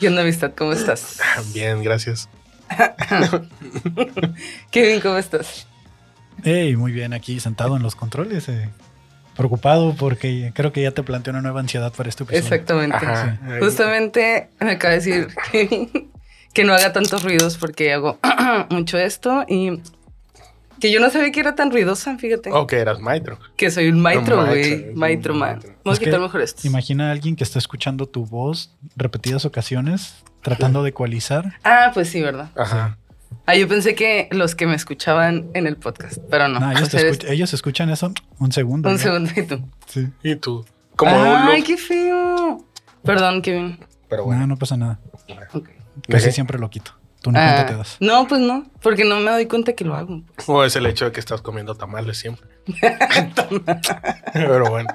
¿Qué onda, amistad? ¿Cómo estás? Bien, gracias. Kevin, ¿cómo estás? Hey, muy bien, aquí sentado en los controles. eh, preocupado porque creo que ya te planteé una nueva ansiedad para este episodio. Exactamente. Ajá. Justamente me acaba de decir Kevin que no haga tantos ruidos porque hago mucho esto y que yo no sabía que era tan ruidosa, fíjate. Ok, eras maestro. Que soy un maestro, güey. maestro, man. Vamos a quitar que mejor esto. Imagina a alguien que está escuchando tu voz repetidas ocasiones, tratando de ecualizar. Ah, pues sí, ¿verdad? Ajá. Ah, yo pensé que los que me escuchaban en el podcast, pero no. No, ellos, O sea, eres- ellos escuchan eso un segundo. Un ya. segundo y tú. Sí. ¿Y tú? Como Ay, qué feo. Perdón, Kevin. Pero No, bueno. no pasa nada. Ok. Casi siempre lo quito. Tú ni Ah, cuenta te das. no, pues no, porque no me doy cuenta que lo hago. O es el hecho de que estás comiendo tamales siempre. Pero bueno,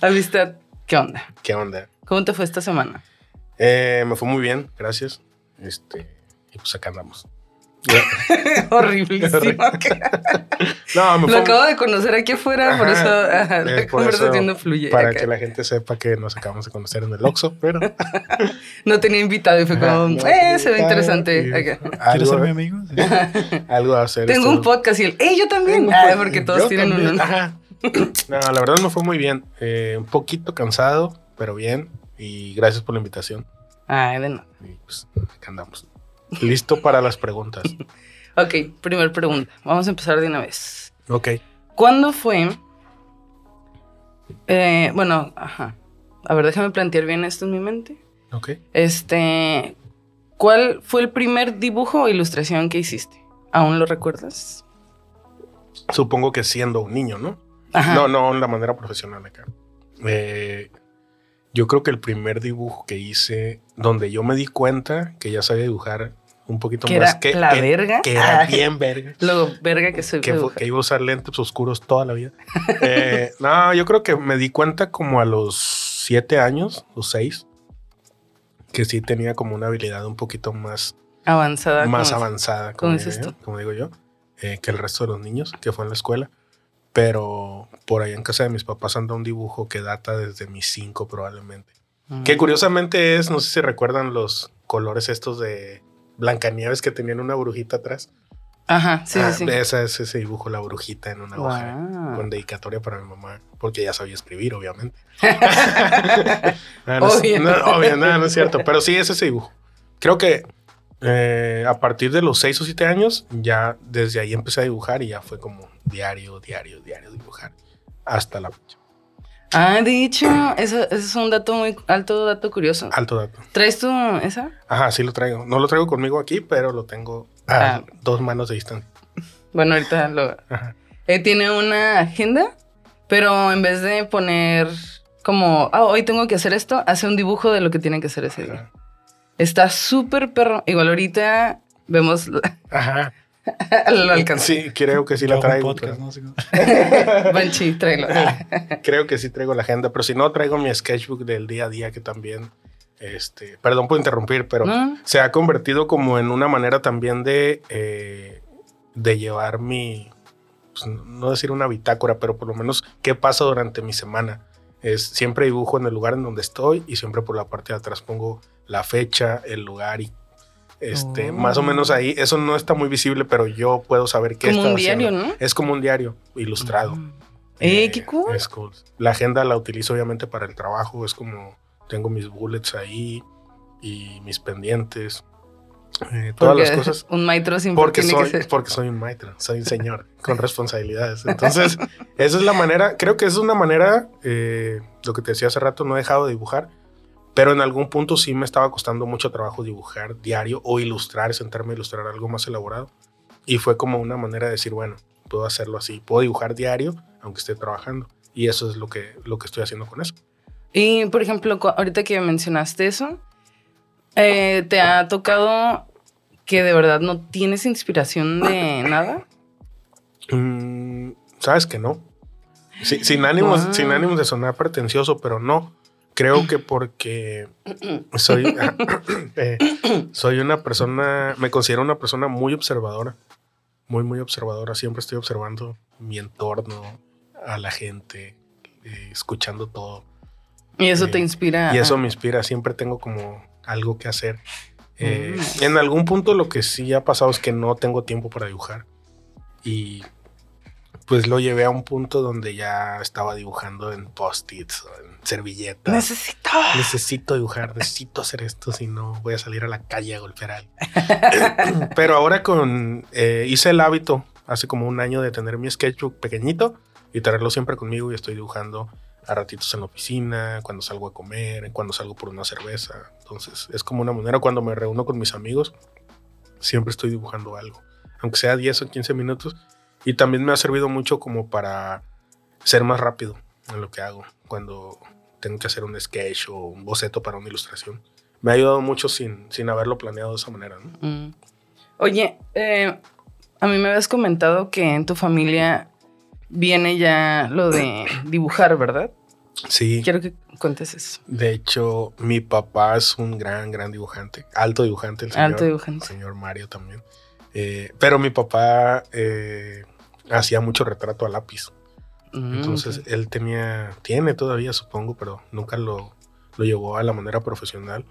Amistad, ¿qué onda? ¿qué onda? ¿Cómo te fue esta semana? Eh, me fue muy bien, gracias. Este, y pues acá andamos. Ya. Horriblísimo. No, me Lo acabo de conocer aquí afuera, por eso ajá, eh, la por conversación eso, no fluye. Para acá. que la gente sepa que nos acabamos de conocer en el Oxxo, pero... No tenía invitado y fue como, no, eh, se ve interesante. y- acá. ¿Quieres algo- ser mi amigo? Sí. Algo a hacer. Tengo esto- un podcast y él, eh, yo también. Ah, porque todos Yo tienen también, uno. Ajá. No, la verdad me fue muy bien. Eh, un poquito cansado, pero bien. Y gracias por la invitación. Ay, de nada. Y pues acá andamos. Listo para las preguntas. Ok, primer pregunta. Vamos a empezar de una vez. Ok. ¿Cuándo fue? eh, bueno, ajá. A ver, déjame plantear bien esto en mi mente. Ok. Este, ¿cuál fue el primer dibujo o ilustración que hiciste? ¿Aún lo recuerdas? Supongo que siendo un niño, ¿no? Ajá. No, no en la manera profesional acá. Eh, yo creo que el primer dibujo que hice, donde yo me di cuenta que ya sabía dibujar un poquito ¿Que más era que, la que- verga? que era Ay. bien verga. Luego, verga que soy que, que iba a usar lentes oscuros toda la vida. Eh, no, yo creo que me di cuenta como a los siete años o seis que sí tenía como una habilidad un poquito más, avanzada. más avanzada, cómo como, dices tú? como digo yo, eh, que el resto de los niños que fue en la escuela. Pero por ahí en casa de mis papás anda un dibujo que data desde mis cinco probablemente. Mm. Que curiosamente es, no sé si recuerdan los colores estos de Blancanieves que tenían una brujita atrás. Ajá, sí, Ah, sí. Esa es ese dibujo, la brujita en una hoja Wow. con dedicatoria para mi mamá, porque ya sabía escribir, obviamente. no, no, es- Obvio. no, obvio, no, no es cierto, pero sí es ese dibujo. Creo que eh, a partir de los 6 o 7 años, ya desde ahí empecé a dibujar y ya fue como diario, diario, diario dibujar, hasta la fecha. Ah, eso, eso es un dato muy alto, dato curioso. Alto dato. ¿Traes tú esa? Ajá, sí lo traigo. No lo traigo conmigo aquí, pero lo tengo a Ah. dos manos de distancia. Bueno, ahorita lo... Ajá. Eh, tiene una agenda, pero en vez de poner como, ah, hoy tengo que hacer esto, hace un dibujo de lo que tiene que hacer ese día. Está súper perro. Igual ahorita vemos, Ajá. lo alcanzó. Sí, creo que sí la un traigo. podcast, pero- Banshee, tráelo. Creo que sí traigo la agenda, pero si no, traigo mi sketchbook del día a día que también, este, perdón por interrumpir, pero No. se ha convertido como en una manera también de, eh, de llevar mi, pues, no decir una bitácora, pero por lo menos qué pasa durante mi semana. Es, siempre dibujo en el lugar en donde estoy y siempre por la parte de atrás pongo la fecha, el lugar y este, Oh. más o menos ahí. Eso no está muy visible, pero yo puedo saber qué Como está un diario, haciendo. ¿no? Es como un diario ilustrado. Eh, qué cool. Es cool. La agenda la utilizo obviamente para el trabajo. Es como tengo mis bullets ahí y mis pendientes. eh, todas las cosas. Un maestro siempre Porque tiene soy, que ser. porque soy un maestro, soy un señor con responsabilidades. Entonces, esa es la manera, creo que es una manera, eh, lo que te decía hace rato, no he dejado de dibujar, pero en algún punto sí me estaba costando mucho trabajo dibujar diario o ilustrar, sentarme a ilustrar algo más elaborado. Y fue como una manera de decir, bueno, puedo hacerlo así, puedo dibujar diario aunque esté trabajando. Y eso es lo que, lo que estoy haciendo con eso. Y, por ejemplo, ahorita que mencionaste eso, eh, ¿te ha tocado que de verdad no tienes inspiración de nada? Mm, Sabes que no. Sí, sin, ánimos, Wow. sin ánimos de sonar pretencioso, pero no. Creo que porque soy, eh, soy una persona, me considero una persona muy observadora. Muy, muy observadora. Siempre estoy observando mi entorno, a la gente, eh, escuchando todo. Y eso Eh, te inspira. Y eso me inspira, siempre tengo como algo que hacer. Eh, Mm. En algún punto lo que sí ha pasado es que no tengo tiempo para dibujar. Y pues lo llevé a un punto donde ya estaba dibujando en post-its, en servilletas. Necesito. Necesito dibujar, necesito hacer esto, si no voy a salir a la calle a golpear a alguien. Pero ahora con eh, hice el hábito hace como un año de tener mi sketchbook pequeñito y tenerlo siempre conmigo y estoy dibujando a ratitos en la oficina, cuando salgo a comer, cuando salgo por una cerveza. Entonces es como una manera cuando me reúno con mis amigos, siempre estoy dibujando algo, aunque sea 10 o 15 minutos. Y también me ha servido mucho como para ser más rápido en lo que hago. Cuando tengo que hacer un sketch o un boceto para una ilustración. Me ha ayudado mucho sin, sin haberlo planeado de esa manera. ¿no? Mm. Oye, eh, a mí me habías comentado que en tu familia viene ya lo de dibujar, ¿verdad? Sí. Quiero que cuentes eso. De hecho, mi papá es un gran, gran dibujante. Alto dibujante, el señor. Alto dibujante. El señor Mario también. Eh, pero mi papá eh, hacía mucho retrato a lápiz. Mm, Entonces, él tenía, tiene todavía, supongo, pero nunca lo, lo llevó a la manera profesional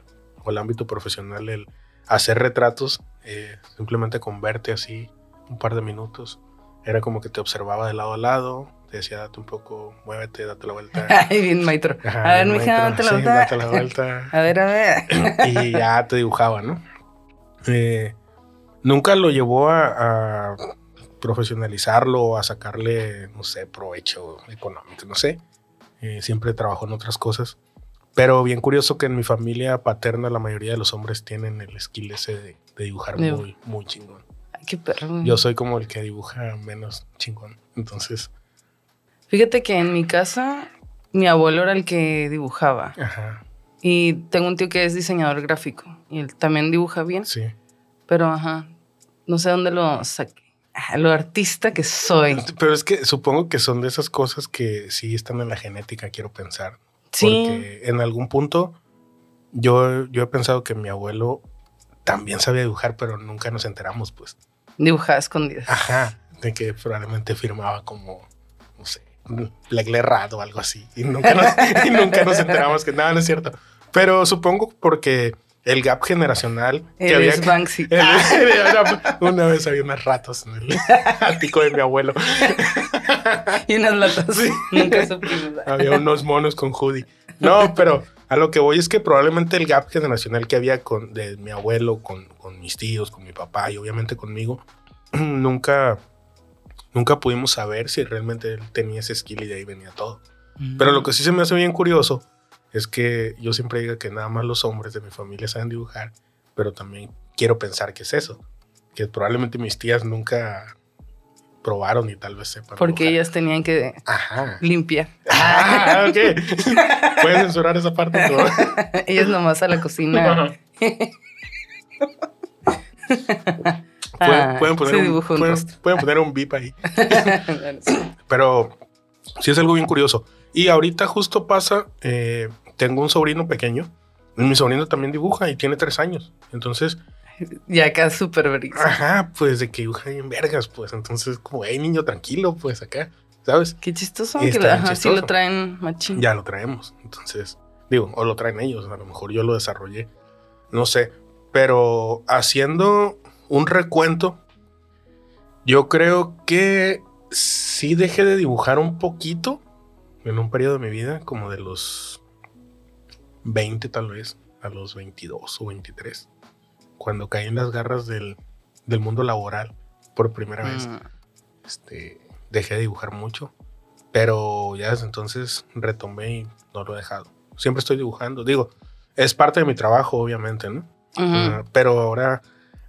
o al ámbito profesional el hacer retratos eh, simplemente con verte así un par de minutos. Era como que te observaba de lado a lado, te decía, date un poco, muévete, date la vuelta. Ay, bien, maestro. A ver, mija, date la sí, vuelta. date la vuelta. A ver, a ver. y ya te dibujaba, ¿no? Eh, nunca lo llevó a, a profesionalizarlo a sacarle, no sé, provecho económico, no sé. Eh, siempre trabajó en otras cosas. Pero bien curioso que en mi familia paterna la mayoría de los hombres tienen el skill ese de, de dibujar muy, muy chingón. Ay, qué perro. Yo soy como el que dibuja menos chingón. Entonces, Fíjate que en mi casa, mi abuelo era el que dibujaba. ajá, Y tengo un tío que es diseñador gráfico. Y él también dibuja bien. sí. Pero, ajá, no sé dónde lo saqué. Lo artista que soy. Pero es que supongo que son de esas cosas que sí están en la genética, quiero pensar. Sí. Porque en algún punto yo, yo he pensado que mi abuelo también sabía dibujar, pero nunca nos enteramos, pues. Dibujaba escondidas. Ajá, de que probablemente firmaba como, no sé, Legle Rad o algo así. Y nunca, nos, y nunca nos enteramos que nada, no es cierto. Pero supongo porque el gap generacional que había... es Banksy. Era- una vez había unas ratas en el ático de mi abuelo. y unas latas. Sí. Nunca supimos. Había unos monos con hoodie. No, pero a lo que voy es que probablemente el gap generacional que había con de mi abuelo, con, con mis tíos, con mi papá y obviamente conmigo, nunca, nunca pudimos saber si realmente él tenía ese skill y de ahí venía todo. Pero lo que sí se me hace bien curioso es que yo siempre digo que nada más los hombres de mi familia saben dibujar, pero también quiero pensar que es eso, que probablemente mis tías nunca probaron y tal vez sepan. Porque dibujar. ellas tenían que Ajá. limpiar. Ah, ok. Puedes censurar esa parte. ellas nomás a la cocina. Pueden, pueden poner se un, dibujó un pueden, rostro. pueden poner un beep ahí. Pero sí es algo bien curioso. Y ahorita justo pasa, eh, tengo un sobrino pequeño. y Mi sobrino también dibuja y tiene tres años. Entonces, Y acá súper brisa. ajá, pues de que dibuja en vergas, pues. Entonces, como, hey, niño, tranquilo, pues acá, ¿sabes? Qué chistoso. Que bien ajá, sí chistoso. lo traen machín. Ya lo traemos. Entonces, digo, o lo traen ellos, a lo mejor yo lo desarrollé. No sé. Pero haciendo un recuento, yo creo que sí dejé de dibujar un poquito en un periodo de mi vida, como de los 20 tal vez, a los 22 o 23, cuando caí en las garras del, del mundo laboral por primera vez Mm. este, dejé de dibujar mucho, pero ya desde entonces retomé y no lo he dejado. Siempre estoy dibujando, digo, es parte de mi trabajo, obviamente, ¿no? Ah, pero ahora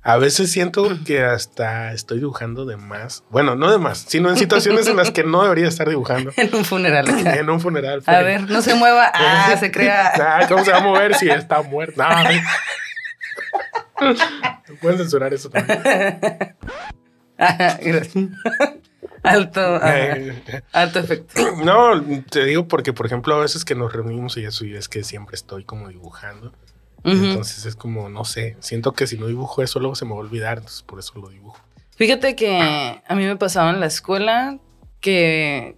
a veces siento que hasta estoy dibujando de más. Bueno, no de más, sino en situaciones en las que no debería estar dibujando. En un funeral. acá. En un funeral. A ver, no se mueva. Ah, se crea. Ah, ¿Cómo se va a mover si está muerto? No. Pueden censurar eso también. Ajá, gracias. Alto, ajá, Eh, alto efecto. No, te digo porque, por ejemplo, a veces que nos reunimos y eso, y es que siempre estoy como dibujando. Entonces es como, no sé, siento que si no dibujo eso, luego se me va a olvidar, entonces por eso lo dibujo. Fíjate que a mí me pasaba en la escuela que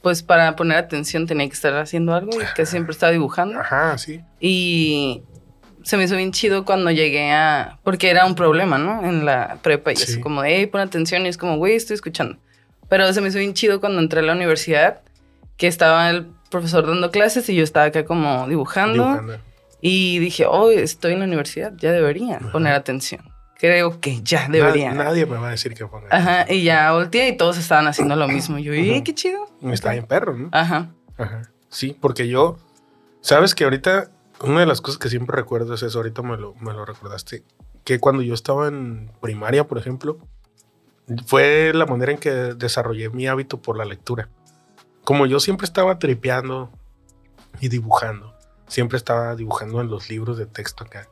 pues para poner atención tenía que estar haciendo algo y que siempre estaba dibujando. Ajá, sí. Y se me hizo bien chido cuando llegué a... Porque era un problema, ¿no? En la prepa y Sí. es como, hey, pon atención y es como, güey, estoy escuchando. Pero se me hizo bien chido cuando entré a la universidad, que estaba el profesor dando clases y yo estaba acá como dibujando. Dibujando. Y dije, oh, estoy en la universidad, ya debería poner atención. Creo que ya debería. Na- nadie me va a decir que ponga. Ajá, y ya volteé y todos estaban haciendo lo mismo. Y yo, ¡eh, Ujú. qué chido! Está bien perro, ¿no? Ajá. Ajá. Sí, porque yo, sabes que ahorita, una de las cosas que siempre recuerdo es eso, ahorita me lo, me lo recordaste, que cuando yo estaba en primaria, por ejemplo, fue la manera en que desarrollé mi hábito por la lectura. Como yo siempre estaba tripeando y dibujando, siempre estaba dibujando en los libros de texto acá.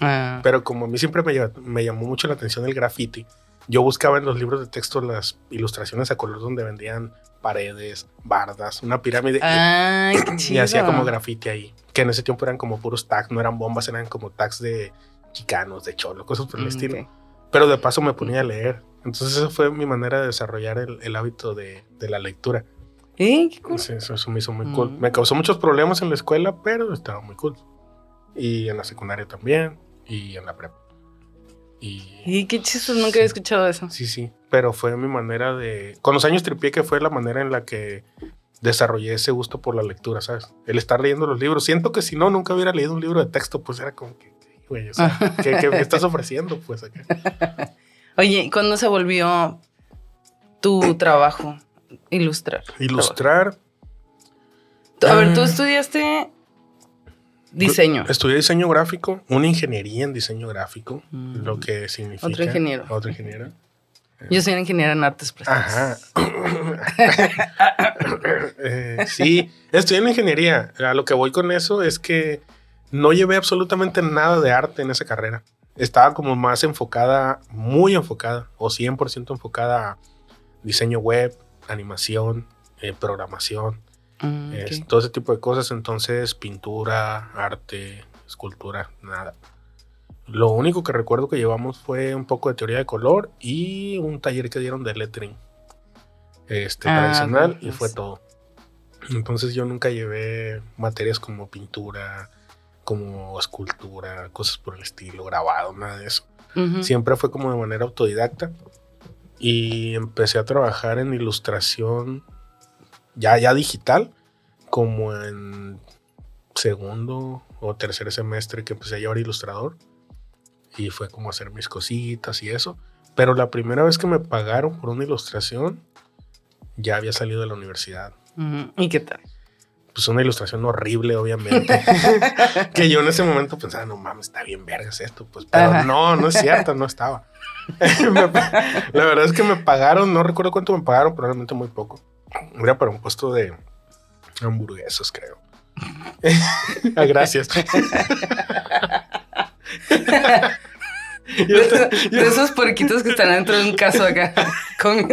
Ah, Pero como a mí siempre me, me llamó mucho la atención el graffiti, yo buscaba en los libros de texto las ilustraciones a color donde vendían paredes, bardas, una pirámide. y- Ay, y chido. hacía como graffiti ahí. Que en ese tiempo eran como puros tags, no eran bombas, eran como tags de chicanos, de cholo, cosas por el Mm, estilo. Pero de paso me ponía a leer. Entonces esa fue mi manera de desarrollar el, el hábito de, de la lectura. Eh, qué cool. Sí, eso, eso me hizo muy cool. Mm. Me causó muchos problemas en la escuela, pero estaba muy cool. Y en la secundaria también, y en la prepa. Y Y qué chido, nunca había escuchado eso. Sí, sí, pero fue mi manera de... Con los años tripié que fue la manera en la que desarrollé ese gusto por la lectura, ¿sabes? El estar leyendo los libros. Siento que si no, nunca hubiera leído un libro de texto, pues era como que, güey, o sea, ¿qué, qué me estás ofreciendo? Pues acá. Oye, ¿y cuándo se volvió tu trabajo ilustrar? Ilustrar. A ver, tú Ah. estudiaste diseño. Estudié diseño gráfico, una ingeniería en diseño gráfico, Mm. lo que significa... Otro ingeniero. Otro ingeniero. Yo soy ingeniera en artes plásticas. Ajá. Eh, sí, estoy en ingeniería. A lo que voy con eso es que no llevé absolutamente nada de arte en esa carrera. Estaba como más enfocada, muy enfocada, o 100% enfocada a diseño web, animación, eh, programación, Mm, es- todo ese tipo de cosas. Entonces, pintura, arte, escultura, nada. Lo único que recuerdo que llevamos fue un poco de teoría de color y un taller que dieron de lettering este, Ah, tradicional y pues. fue todo. Entonces yo nunca llevé materias como pintura, como escultura, cosas por el estilo, grabado, nada de eso. Siempre fue como de manera autodidacta y empecé a trabajar en ilustración ya, ya digital, como en segundo o tercer semestre que empecé a llevar ilustrador y fue como hacer mis cositas y eso. Pero la primera vez que me pagaron por una ilustración, ya había salido de la universidad. ¿Y qué tal? Pues una ilustración horrible, obviamente. que yo en ese momento pensaba, no mames, está bien vergas esto. Pues, pero Ajá. no, no es cierto, no estaba. La verdad es que me pagaron, no recuerdo cuánto me pagaron, probablemente muy poco. Era para un puesto de hamburguesas, creo. Ah, Gracias. Yo te- De esos porquitos que están dentro de un caso acá. Con...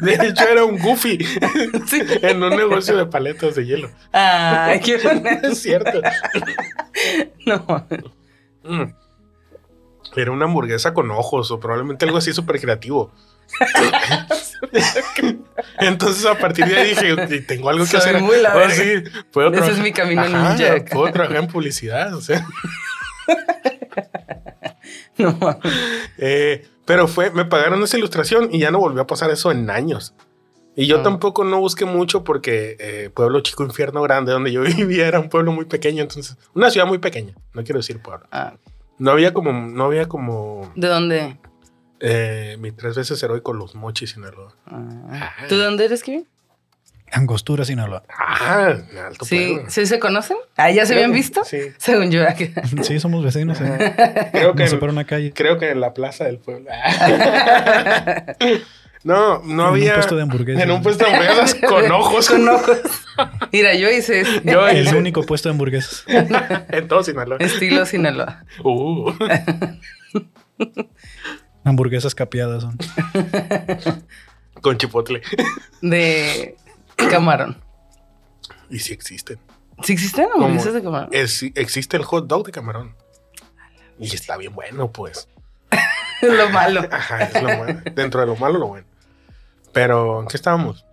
de hecho, era un goofy Sí. en un negocio de paletas de hielo. Ay, qué bonito. Es cierto. No. Mm. Era una hamburguesa con ojos o probablemente algo así súper creativo. Entonces a partir de ahí dije, "Ok, tengo algo que Soy hacer. muy la Oh, verga. sí, puedo Ese es mi camino Ajá, ninja. Puedo trabajar en publicidad, o sea. No. Eh, pero fue, me pagaron esa ilustración y ya no volvió a pasar eso en años. Y yo Ah. tampoco no busqué mucho porque eh, Pueblo Chico Infierno Grande, donde yo vivía, era un pueblo muy pequeño, entonces, una ciudad muy pequeña, no quiero decir pueblo. Ah, No había como, no había como ¿De dónde? eh, mi tres veces heroico Los Mochis, Sinaloa. Ah. ¿Tú de dónde eres, Kevin? Angostura, Sinaloa. Ah, alto Sí, pueblo. ¿sí se conocen? Ah, ¿ya se habían visto? Sí. Según yo. acá. Sí, somos vecinos. eh. Creo que, Nos separa una calle. creo que en la plaza del pueblo. no, no En un había. puesto de hamburguesas. En un puesto de hamburguesas con ojos. Con ojos. Mira, yo hice este Yo El hice- único puesto de hamburguesas. En todo Sinaloa. estilo Sinaloa. Uh. Hamburguesas capeadas son. con chipotle. De camarón. Y sí existen. ¿Sí existen ¿Cómo? hamburguesas de camarón? Es- existe el hot dog de camarón. Y está bien bueno, pues. Es lo malo. Ajá, es lo bueno. Dentro de lo malo, lo bueno. Pero, ¿en qué estábamos?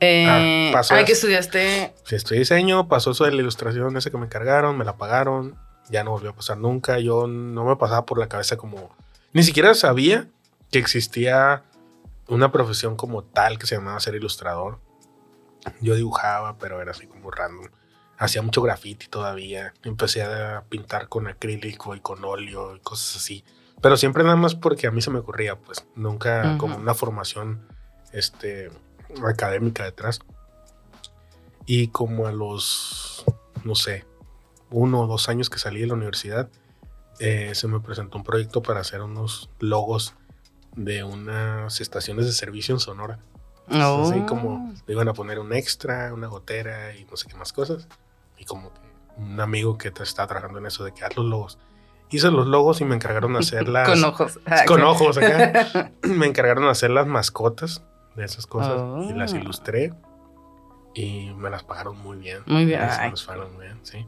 Eh, Ah, pasó eso. que estudiaste. Si estudié diseño, pasó eso de la ilustración ese que me encargaron, me la pagaron, ya no volvió a pasar nunca. Yo no me pasaba por la cabeza como. Ni siquiera sabía que existía una profesión como tal que se llamaba ser ilustrador. Yo dibujaba, pero era así como random. Hacía mucho graffiti todavía. Empecé a pintar con acrílico y con óleo y cosas así. Pero siempre nada más porque a mí se me ocurría, pues nunca Ujú. como una formación este, académica detrás. Y como a los, no sé, uno o dos años que salí de la universidad, eh, se me presentó un proyecto para hacer unos logos de unas estaciones de servicio en Sonora. Oh. Así como le iban a poner un extra, una gotera y no sé qué más cosas. Y como que un amigo que te está trabajando en eso de que haz los logos. Hice los logos y me encargaron de hacer las... Con ojos. Ah, con ojos acá. me encargaron de hacer las mascotas de esas cosas y las ilustré y me las pagaron muy bien. Muy bien. Sí, Ay. nos pagaron muy bien, sí.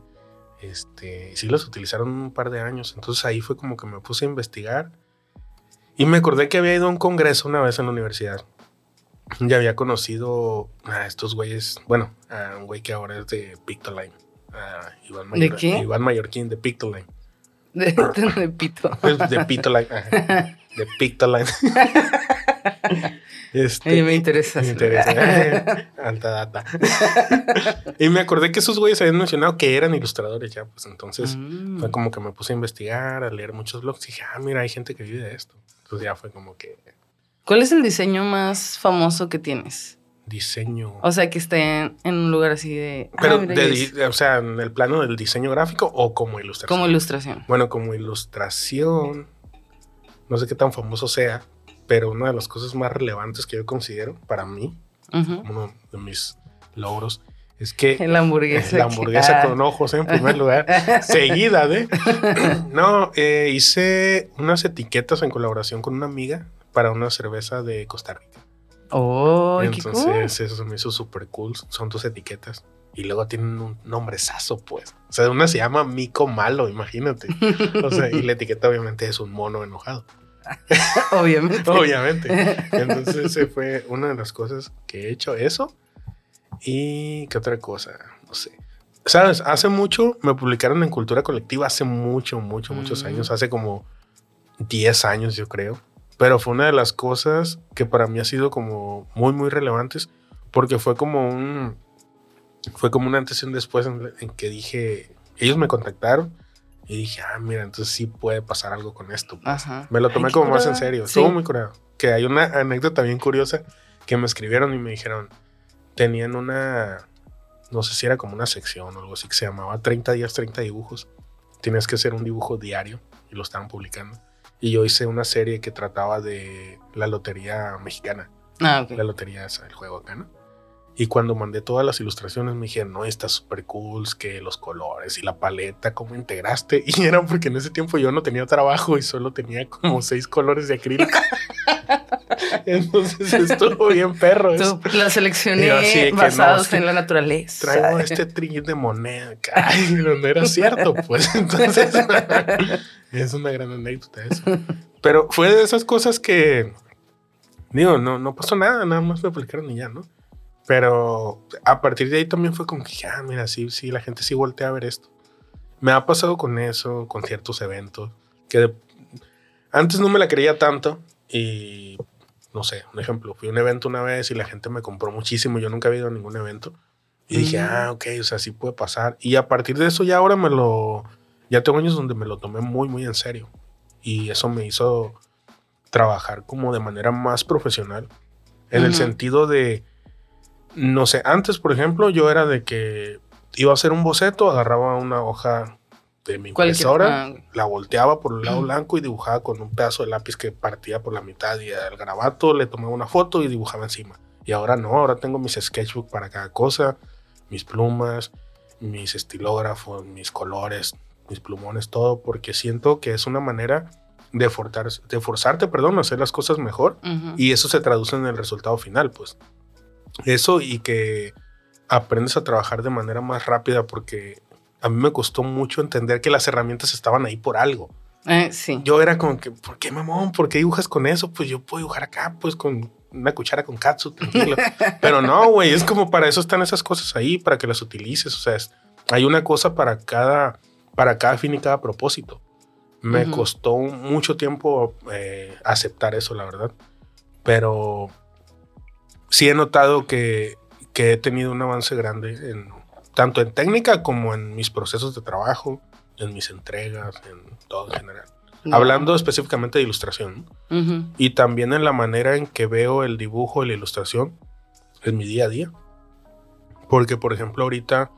Este, y sí las utilizaron un par de años. Entonces ahí fue como que me puse a investigar y me acordé que había ido a un congreso una vez en la universidad. Ya había conocido a estos güeyes, bueno, a un güey que ahora es de Pictoline. a Iván ¿De Mayor- qué? Iván Mallorquín de Pictoline. De, de, de pito. Es de Pictoline. ajá, de Pictoline. este, Ay, me interesa. me interesa. Alta data. y me acordé que esos güeyes habían mencionado que eran ilustradores ya, pues entonces Mm. fue como que me puse a investigar, a leer muchos blogs y dije, ah, mira, hay gente que vive de esto. Entonces ya fue como que ¿Cuál es el diseño más famoso que tienes? diseño. O sea, que esté en, en un lugar así de. ah, Pero, mira, de o sea, en el plano del diseño gráfico o como ilustración. como ilustración. Bueno, como ilustración, no sé qué tan famoso sea, pero una de las cosas más relevantes que yo considero para mí, Ujú. uno de mis logros, es que La hamburguesa. la que- hamburguesa ah. con ojos en primer lugar, seguida de... No, eh, hice unas etiquetas en colaboración con una amiga para una cerveza de Costa Rica. Oh, qué cool. Entonces eso me hizo súper cool, son tus etiquetas. Y luego tienen un nombrezazo, pues. O sea, una se llama Mico Malo, imagínate. O sea, y la etiqueta obviamente es un mono enojado. Obviamente. Obviamente. Entonces, ese fue una de las cosas que he hecho, eso. Y qué otra cosa, no sé. Sabes, hace mucho me publicaron en Cultura Colectiva, hace mucho, mucho, muchos Mm. años, hace como 10 años, yo creo. Pero fue una de las cosas que para mí ha sido como muy, muy relevantes, porque fue como un. Fue como un antes y un después en, en que dije. Ellos me contactaron y dije, ah, mira, entonces sí puede pasar algo con esto. pues". Ajá. Me lo tomé Ay, como más en serio. Sí. Estuvo muy curado. Que hay una anécdota bien curiosa que me escribieron y me dijeron, tenían una, no sé si era como una sección o algo así que se llamaba 30 días, 30 dibujos. Tienes que hacer un dibujo diario y lo estaban publicando. Y yo hice una serie que trataba de la lotería mexicana. Ah, ok. La lotería es el juego acá, ¿no? Y cuando mandé todas las ilustraciones me dijeron, no, está súper cool, que los colores y la paleta, ¿cómo integraste? Y era porque en ese tiempo yo no tenía trabajo y solo tenía como seis colores de acrílico. Entonces estuvo bien perro. Tú la seleccioné así no, basados que en la naturaleza. Traigo este trillín de moneda. Ay, no era cierto, pues. Entonces, es una gran anécdota eso. Pero fue de esas cosas que, digo, no, no pasó nada, nada más me publicaron y ya, ¿no? Pero a partir de ahí también fue como que, ah, mira, sí, sí, la gente sí voltea a ver esto. Me ha pasado con eso, con ciertos eventos, que de- antes no me la creía tanto y, no sé, un ejemplo, fui a un evento una vez y la gente me compró muchísimo, yo nunca había ido a ningún evento. Y dije, Mm. ah, ok, o sea, sí puede pasar. Y a partir de eso ya ahora me lo, ya tengo años donde me lo tomé muy, muy en serio. Y eso me hizo trabajar como de manera más profesional. En el sentido de, no sé, antes, por ejemplo, yo era de que iba a hacer un boceto, agarraba una hoja de mi impresora, ah, la volteaba por el lado blanco y dibujaba con un pedazo de lápiz que partía por la mitad y al garabato le tomaba una foto y dibujaba encima. Y ahora no, ahora tengo mis sketchbook para cada cosa, mis plumas, mis estilógrafos, mis colores, mis plumones, todo, porque siento que es una manera de, forzar, de forzarte, perdón, a hacer las cosas mejor y eso se traduce en el resultado final, pues. Eso y que aprendes a trabajar de manera más rápida porque a mí me costó mucho entender que las herramientas estaban ahí por algo. Eh, sí. Yo era como que, ¿por qué mamón? ¿Por qué dibujas con eso? Pues yo puedo dibujar acá, pues con una cuchara con katsu, tranquilo. Pero no, güey, es como para eso están esas cosas ahí, para que las utilices. O sea, es- hay una cosa para cada, para cada fin y cada propósito. Me Ujú. costó mucho tiempo eh, aceptar eso, la verdad. Pero sí he notado que, que he tenido un avance grande en, tanto en técnica como en mis procesos de trabajo, en mis entregas, en todo en general. No. Hablando específicamente de ilustración. Y también en la manera en que veo el dibujo y la ilustración en mi día a día. Porque, por ejemplo, ahorita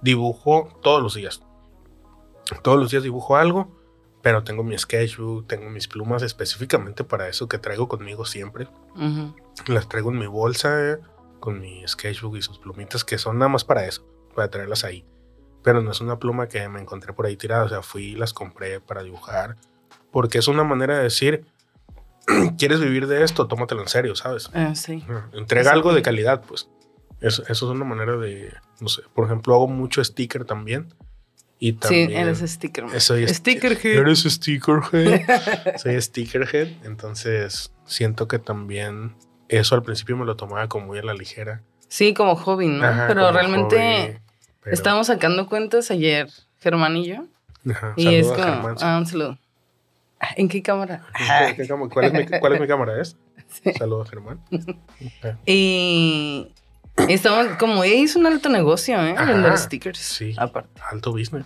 dibujo todos los días. Todos los días dibujo algo, pero tengo mi sketchbook, tengo mis plumas específicamente para eso que traigo conmigo siempre. Las traigo en mi bolsa eh, con mi sketchbook y sus plumitas que son nada más para eso, para traerlas ahí. Pero no es una pluma que me encontré por ahí tirada, o sea, fui y las compré para dibujar. Porque es una manera de decir, ¿quieres vivir de esto? Tómatelo en serio, ¿sabes? Ah, sí. Entrega algo de calidad, pues. Eso, eso es una manera de, no sé, por ejemplo, hago mucho sticker también. Y también... Sí, eres sticker. man. Soy Stickerhead. Eres stickerhead. Soy stickerhead. Entonces siento que también eso al principio me lo tomaba como muy a la ligera. Sí, como hobby, ¿no? Ajá, pero realmente hobby, pero- estábamos sacando cuentas ayer, Germán y yo. Ajá, Y es como, Germán, sí. ah, un saludo. Ah, ¿En qué cámara? ¿Qué- qué cámara- ¿Cuál, es mi, cuál es mi cámara? ¿Es? Sí. Saludos Germán. Y estamos, como hizo un alto negocio, ¿eh? Ajá, Vender stickers. sí. Aparte. Alto business.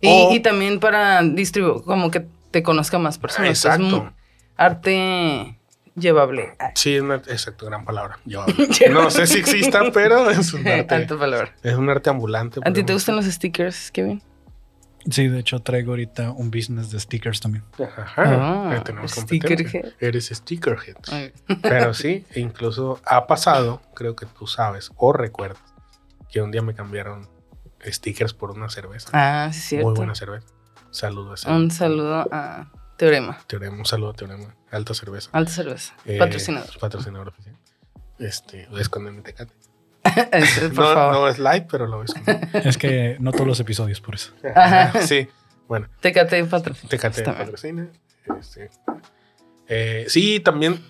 Y, O- y también para distribuir, como que te conozca más personas. Es Exacto. arte llevable. Sí, es una, exacto, gran palabra. Yo no sé si exista, pero es un arte. Alta palabra. Es un arte ambulante. ¿A ti te gustan los stickers, Kevin? Sí, de hecho traigo ahorita un business de stickers también. Ajá. Ah, ahí tenemos competencia. stickerhead. Eres stickerhead. Ay. Pero sí, e incluso ha pasado, creo que tú sabes o recuerdas, que un día me cambiaron stickers por una cerveza. Ah, sí, cierto. Muy buena cerveza. Saludo a ese Un saludo a Teorema. Teorema, un saludo a Teorema. Alta cerveza. Alta cerveza. Eh, Patrocinador. Patrocinador oficial. Este, en Tecate. Este, por No, favor. no es live, pero lo esconden. Es que no todos los episodios por eso. Ajá. sí, bueno, Tecate patrocinador. Tecate patrocina. Este, eh, sí, también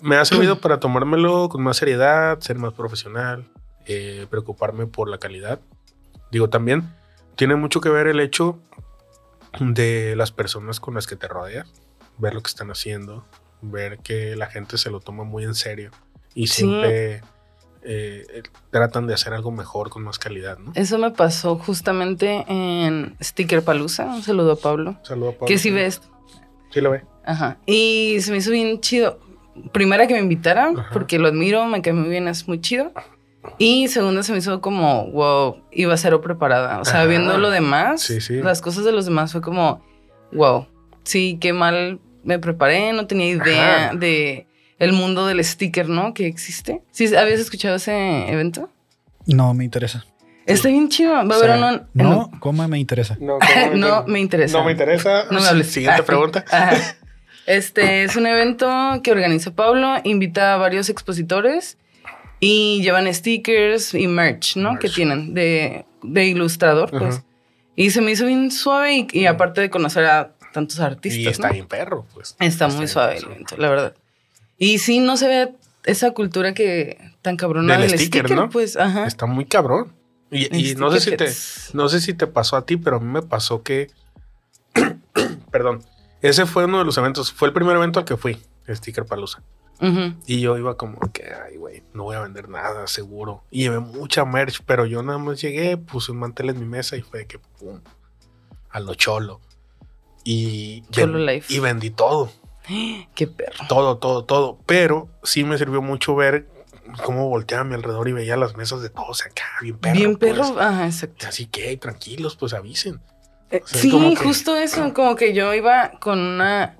me ha servido para tomármelo con más seriedad, ser más profesional, eh, preocuparme por la calidad. Digo, también tiene mucho que ver el hecho de las personas con las que te rodeas, ver lo que están haciendo, ver que la gente se lo toma muy en serio y Sí. siempre eh, tratan de hacer algo mejor con más calidad, ¿no? Eso me pasó justamente en Sticker Palusa. Un saludo a Pablo. Saludo a Pablo. Que sí ve esto. Sí lo ve. Ajá. Y se me hizo bien chido. Primera que me invitara, Ajá. porque lo admiro, me cae muy bien, es muy chido. Y segunda se me hizo como, wow, iba a ser preparada. O sea, Ajá. viendo lo demás, Sí, sí. las cosas de los demás fue como, wow, sí, qué mal me preparé, no tenía idea Ajá. de el mundo del sticker, ¿no? Que existe. ¿Sí habías escuchado ese evento? No me interesa. Está bien chido. Va a haber uno en- No, cómo me interesa. No, No me interesa. No me interesa. No me hables. Siguiente Ah, pregunta. ajá. Este es un evento que organiza Pablo, invita a varios expositores y llevan stickers y merch, ¿no? Merch. Que tienen de, de ilustrador, pues. Ajá. Y se me hizo bien suave y, y aparte de conocer a tantos artistas, Y está ¿no? bien perro, pues. Está muy bien suave el evento, la verdad. Y sí, no se ve esa cultura que tan cabrona Del del, sticker, sticker, ¿no? pues, ajá. Está muy cabrón. Y, no sé si te, no sé si te pasó a ti, pero a mí me pasó que, perdón, ese fue uno de los eventos, fue el primer evento al que fui, Sticker Palusa. Y yo iba como que, ay, güey, no voy a vender nada, seguro. Y llevé mucha merch, pero yo nada más llegué, puse un mantel en mi mesa y fue de que, pum, a lo cholo. Y, Cholo ven- life. y vendí todo, Qué perro. todo, todo, todo. Pero sí me sirvió mucho ver cómo volteaba a mi alrededor y veía las mesas de todos acá, bien perro. bien pues. perro, ajá, exacto. Así que tranquilos, pues avisen. Eh, O sea, sí, que- justo eso, como que yo iba con una,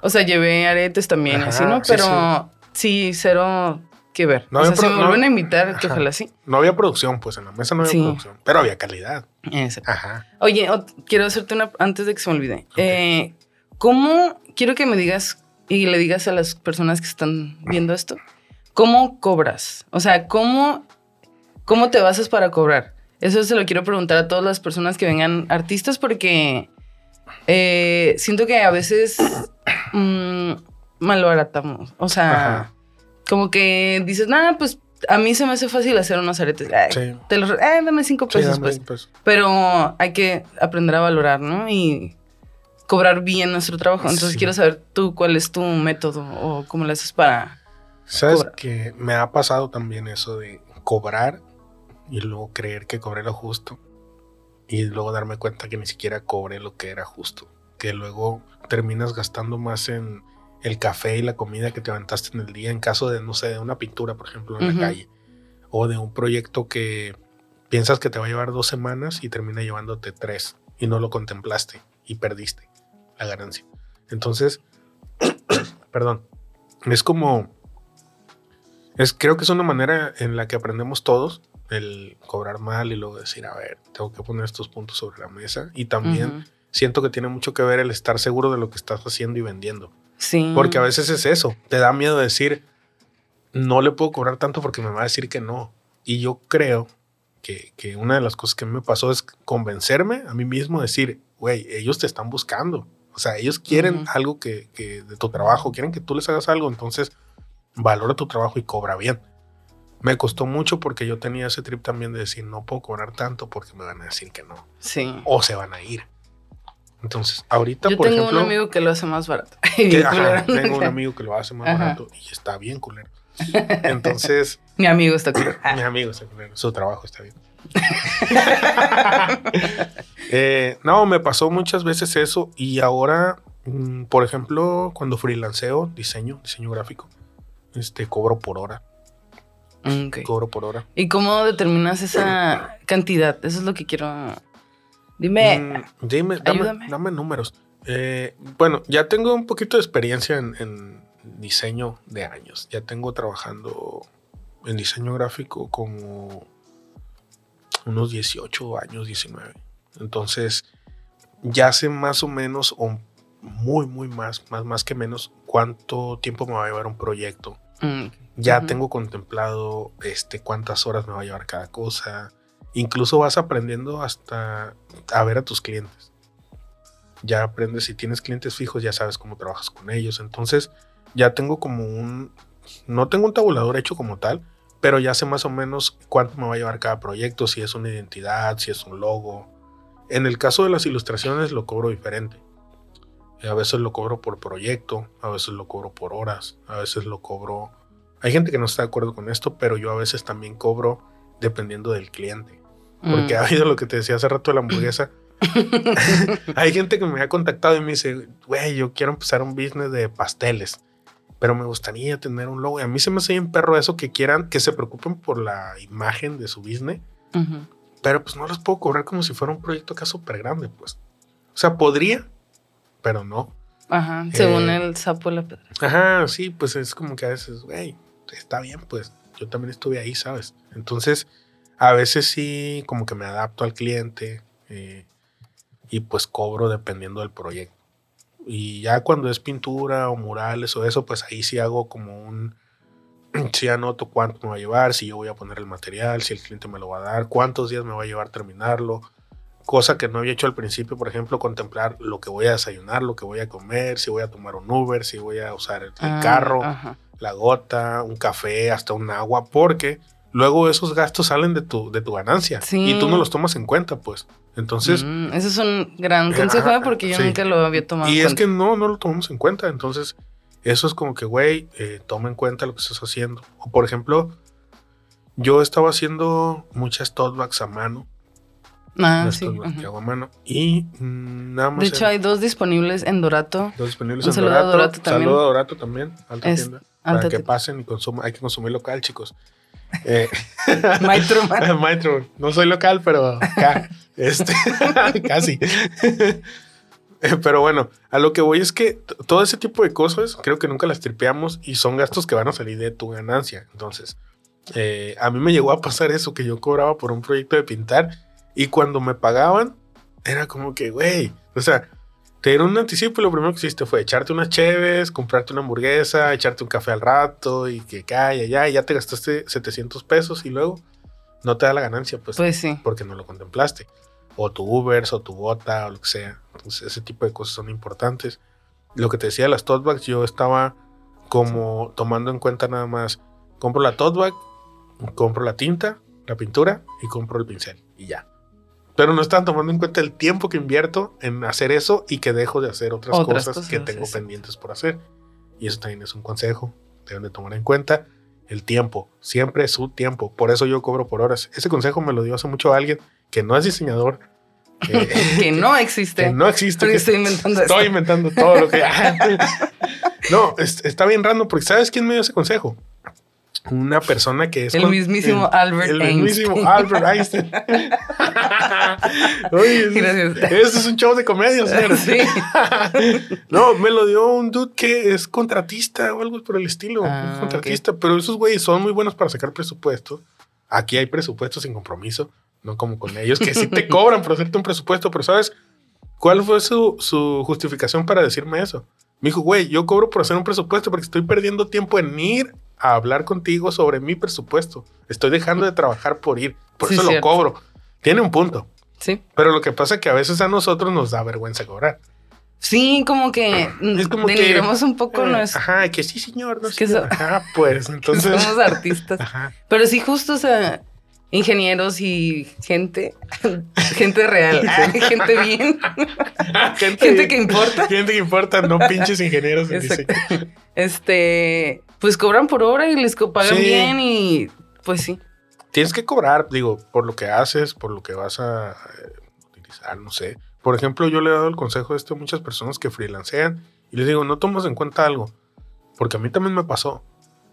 o sea, llevé aretes también, Ajá, así, ¿no? sí, Pero sí, cero que ver. No o sea, si me no- vuelven a invitar, que ojalá sí. No había producción, pues en la mesa no había Sí. producción, pero había calidad. Exacto. Ajá. Oye, quiero hacerte una, antes de que se me olvide. Eh, ¿Cómo, quiero que me digas y le digas a las personas que están viendo esto, cómo cobras? O sea, ¿cómo, cómo te basas para cobrar? Eso se lo quiero preguntar a todas las personas que vengan artistas porque eh, siento que a veces mm, malbaratamos. O sea, Ajá. Como que dices, nada, pues a mí se me hace fácil hacer unos aretes. Ay, Sí. Te los, eh, dame cinco Sí, pesos, dame, pues. pues. Pero hay que aprender a valorar, ¿no? Y cobrar bien nuestro trabajo. Entonces Sí. quiero saber tú cuál es tu método o cómo lo haces para... ¿Sabes que me ha pasado también eso de cobrar y luego creer que cobré lo justo y luego darme cuenta que ni siquiera cobré lo que era justo? Que luego terminas gastando más en el café y la comida que te aventaste en el día en caso de, no sé, de una pintura, por ejemplo, en la calle o de un proyecto que piensas que te va a llevar dos semanas y termina llevándote tres y no lo contemplaste y perdiste la ganancia. Entonces, perdón, es como es, creo que es una manera en la que aprendemos todos el cobrar mal y luego decir, a ver, tengo que poner estos puntos sobre la mesa. Y también Ujú. siento que tiene mucho que ver el estar seguro de lo que estás haciendo y vendiendo. Sí. Porque a veces es eso, te da miedo decir, no le puedo cobrar tanto porque me va a decir que no. Y yo creo que, que una de las cosas que me pasó es convencerme a mí mismo, decir, güey, ellos te están buscando. O sea, ellos quieren Ujú. algo que, que de tu trabajo, quieren que tú les hagas algo, entonces valora tu trabajo y cobra bien. Me costó mucho porque yo tenía ese trip también de decir, no puedo cobrar tanto porque me van a decir que no. Sí. O se van a ir. Entonces, ahorita, Yo por tengo ejemplo... un amigo que lo hace más barato. que- ajá, tengo un amigo que lo hace más Ajá. barato y está bien culero. Entonces, Mi amigo está culero. Mi amigo está culero. Su trabajo está bien. Eh, no, me pasó muchas veces eso y ahora, mm, por ejemplo, cuando freelanceo diseño, diseño gráfico, este, cobro por hora. ok. Cobro por hora. ¿Y cómo determinas esa cantidad? Eso es lo que quiero. Dime. Mm, dime, dame, números. Eh, bueno, ya tengo un poquito de experiencia en, en diseño de años. Ya tengo trabajando en diseño gráfico como unos 18 años, 19. Entonces, ya sé más o menos, o muy, muy más, más, más que menos, cuánto tiempo me va a llevar un proyecto. Mm, Ya tengo contemplado este, cuántas horas me va a llevar cada cosa. Incluso vas aprendiendo hasta a ver a tus clientes. Ya aprendes si tienes clientes fijos, ya sabes cómo trabajas con ellos. Entonces, ya tengo como un. No tengo un tabulador hecho como tal, pero ya sé más o menos cuánto me va a llevar cada proyecto, si es una identidad, si es un logo. En el caso de las ilustraciones lo cobro diferente. A veces lo cobro por proyecto, a veces lo cobro por horas, a veces lo cobro... Hay gente que no está de acuerdo con esto, pero yo a veces también cobro dependiendo del cliente. Porque mm. ha habido lo que te decía hace rato de la hamburguesa. Hay gente que me ha contactado y me dice, güey, yo quiero empezar un business de pasteles, pero me gustaría tener un logo. Y a mí se me hace bien perro eso que quieran, que se preocupen por la imagen de su business, pero pues no los puedo cobrar como si fuera un proyecto acá súper grande, pues. O sea, podría, pero no. Ajá. Según Eh, el sapo de la pedra. Ajá, sí, pues es como que a veces, güey, está bien, pues yo también estuve ahí, ¿sabes? Entonces, a veces sí, como que me adapto al cliente eh, y pues cobro dependiendo del proyecto. Y ya cuando es pintura o murales o eso, pues ahí sí hago como un, sí anoto cuánto me va a llevar, si yo voy a poner el material, si el cliente me lo va a dar, cuántos días me va a llevar terminarlo. Cosa que no había hecho al principio, por ejemplo, contemplar lo que voy a desayunar, lo que voy a comer, si voy a tomar un Uber, si voy a usar el, el Ah, carro, Ajá. la gota, un café, hasta un agua, porque luego esos gastos salen de tu, de tu ganancia Sí. y tú no los tomas en cuenta, pues. Entonces, Mm, ese es un gran Eh, consejo ¿eh? porque yo sí. nunca lo había tomado. y en es que no, no lo tomamos en cuenta. Entonces, eso es como que, güey, eh, toma en cuenta lo que estás haciendo. O, por ejemplo, yo estaba haciendo muchas bags a mano. Ah, sí. que hago a mano. Y mm, nada más. De hecho, hay dos disponibles en Dorato. dos disponibles un en saludo a Dorato. Dorato también. Saludo a Dorato también. Alta Es- tienda. Para que pasen y consuman. Hay que consumir local, chicos. Eh. Maestro, no soy local, pero acá, este, casi. Eh, Pero bueno, a lo que voy es que todo ese tipo de cosas creo que nunca las tripeamos y son gastos que van a salir de tu ganancia. Entonces, eh, a mí me llegó a pasar eso, que yo cobraba por un proyecto de pintar y cuando me pagaban era como que, güey, o sea, te dieron un anticipo y lo primero que hiciste fue echarte unas cheves, comprarte una hamburguesa, echarte un café al rato y que calla, ya, ya te gastaste 700 pesos y luego no te da la ganancia, pues, Pues sí. porque no lo contemplaste. O tu Uber, o tu bota, o lo que sea. Entonces, ese tipo de cosas son importantes. Lo que te decía de las tote bags, yo estaba como tomando en cuenta nada más, compro la tote bag, compro la tinta, la pintura y compro el pincel y ya. Pero no están tomando en cuenta el tiempo que invierto en hacer eso y que dejo de hacer otras, Otras cosas, cosas, que tengo sí. pendientes por hacer. Y eso también es un consejo. Deben de tomar en cuenta el tiempo. Siempre su tiempo. Por eso yo cobro por horas. Ese consejo me lo dio hace mucho alguien que no es diseñador. Que, Que no existe. que no existe. Que estoy inventando Estoy esto. inventando todo lo que. no, es- está bien random porque ¿sabes quién me dio ese consejo? Una persona que es. El mismísimo Albert El Einstein. mismísimo Albert Einstein. Oye, es un show de comedia, señor. Sí. no, me lo dio un dude que es contratista o algo por el estilo. Ah, contratista, pero esos güeyes son muy buenos para sacar presupuesto. Aquí hay presupuesto sin compromiso, no como con ellos, que sí te cobran por hacerte un presupuesto, pero ¿sabes cuál fue su, su justificación para decirme eso? Me dijo, güey, yo cobro por hacer un presupuesto porque estoy perdiendo tiempo en ir a hablar contigo sobre mi presupuesto. Estoy dejando de trabajar por ir, por Sí, eso lo cobro. Tiene un punto. Sí. Pero lo que pasa es que a veces a nosotros nos da vergüenza cobrar. Sí, como que Es como que- denigramos un poco Eh, nuestro. Ajá, que sí, señor. No que señor. so- Ajá, pues entonces. Somos artistas. Ajá. Pero sí, justo, o sea, ingenieros y gente, gente real, gente bien, Gente, gente que importa. Gente que importa, no pinches ingenieros Exacto. Este, pues cobran por hora y les pagan Sí. bien y pues sí. Tienes que cobrar, digo, por lo que haces, por lo que vas a eh, utilizar, no sé. Por ejemplo, yo le he dado el consejo a esto a muchas personas que freelancean y les digo, no tomas en cuenta algo, porque a mí también me pasó.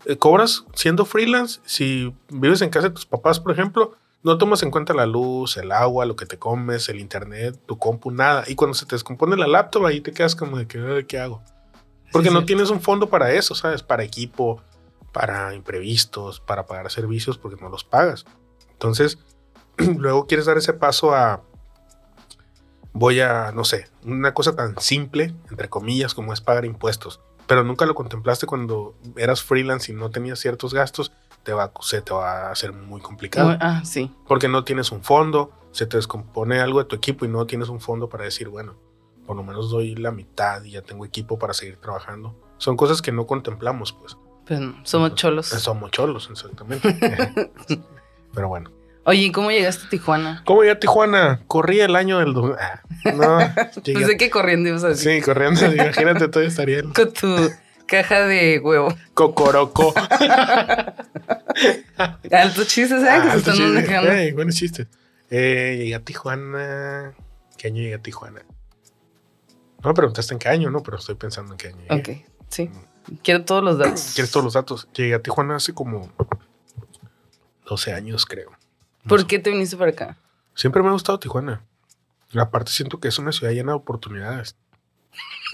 Eh, cobras siendo freelance, si vives en casa de tus papás, por ejemplo, no tomas en cuenta la luz, el agua, lo que te comes, el internet, tu compu, nada. Y cuando se te descompone la laptop, ahí te quedas como de que, "Ay, ¿qué hago? Porque Sí, no sí. tienes un fondo para eso, ¿sabes? Para equipo, para imprevistos, para pagar servicios, porque no los pagas. Entonces, luego quieres dar ese paso a, voy a, no sé, una cosa tan simple, entre comillas, como es pagar impuestos, pero nunca lo contemplaste cuando eras freelance y no tenías ciertos gastos, te va, se te va a hacer muy complicado, Ah, sí. porque no tienes un fondo, se te descompone algo de tu equipo y no tienes un fondo para decir, bueno, por lo menos doy la mitad y ya tengo equipo para seguir trabajando. Son cosas que no contemplamos, pues. Pues no, somos cholos. Somos cholos, exactamente. Pero bueno. Oye, ¿y cómo llegaste a Tijuana? ¿Cómo llegué a Tijuana? Corrí el año del... do- Ah, No, Pensé que corriendo ibas a decir. Sí, corriendo. Imagínate, todavía estaría en Con tu caja de huevo. Cocoroco. Altos chistes, ¿sabes? que Ah, se están chiste. manejando. Ey, buenos chistes. Eh, llegué a Tijuana. ¿Qué año llegué a Tijuana? No me preguntaste en qué año, ¿no? Pero estoy pensando en qué año llegué. Ok, sí. Quiero todos los datos. ¿Quieres todos los datos? Llegué a Tijuana hace como 12 años, creo. ¿Por qué te viniste para acá? Siempre me ha gustado Tijuana. Aparte siento que es una ciudad llena de oportunidades.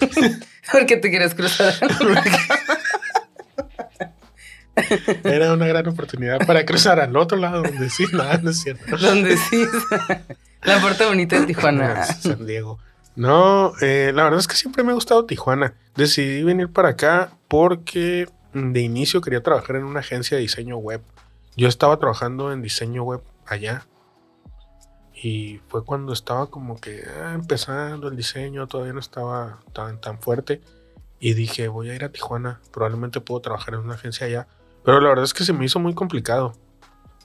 Porque te quieres cruzar. Era una gran oportunidad para cruzar al otro lado donde sí, nada, no es cierto. Donde sí. La puerta bonita de Tijuana. San Diego. No, eh, la verdad es que siempre me ha gustado Tijuana. Decidí venir para acá porque de inicio quería trabajar en una agencia de diseño web. Yo estaba trabajando en diseño web allá. Y fue cuando estaba como que ah, empezando el diseño, todavía no estaba tan, tan fuerte. Y dije, voy a ir a Tijuana, probablemente puedo trabajar en una agencia allá. Pero la verdad es que se me hizo muy complicado,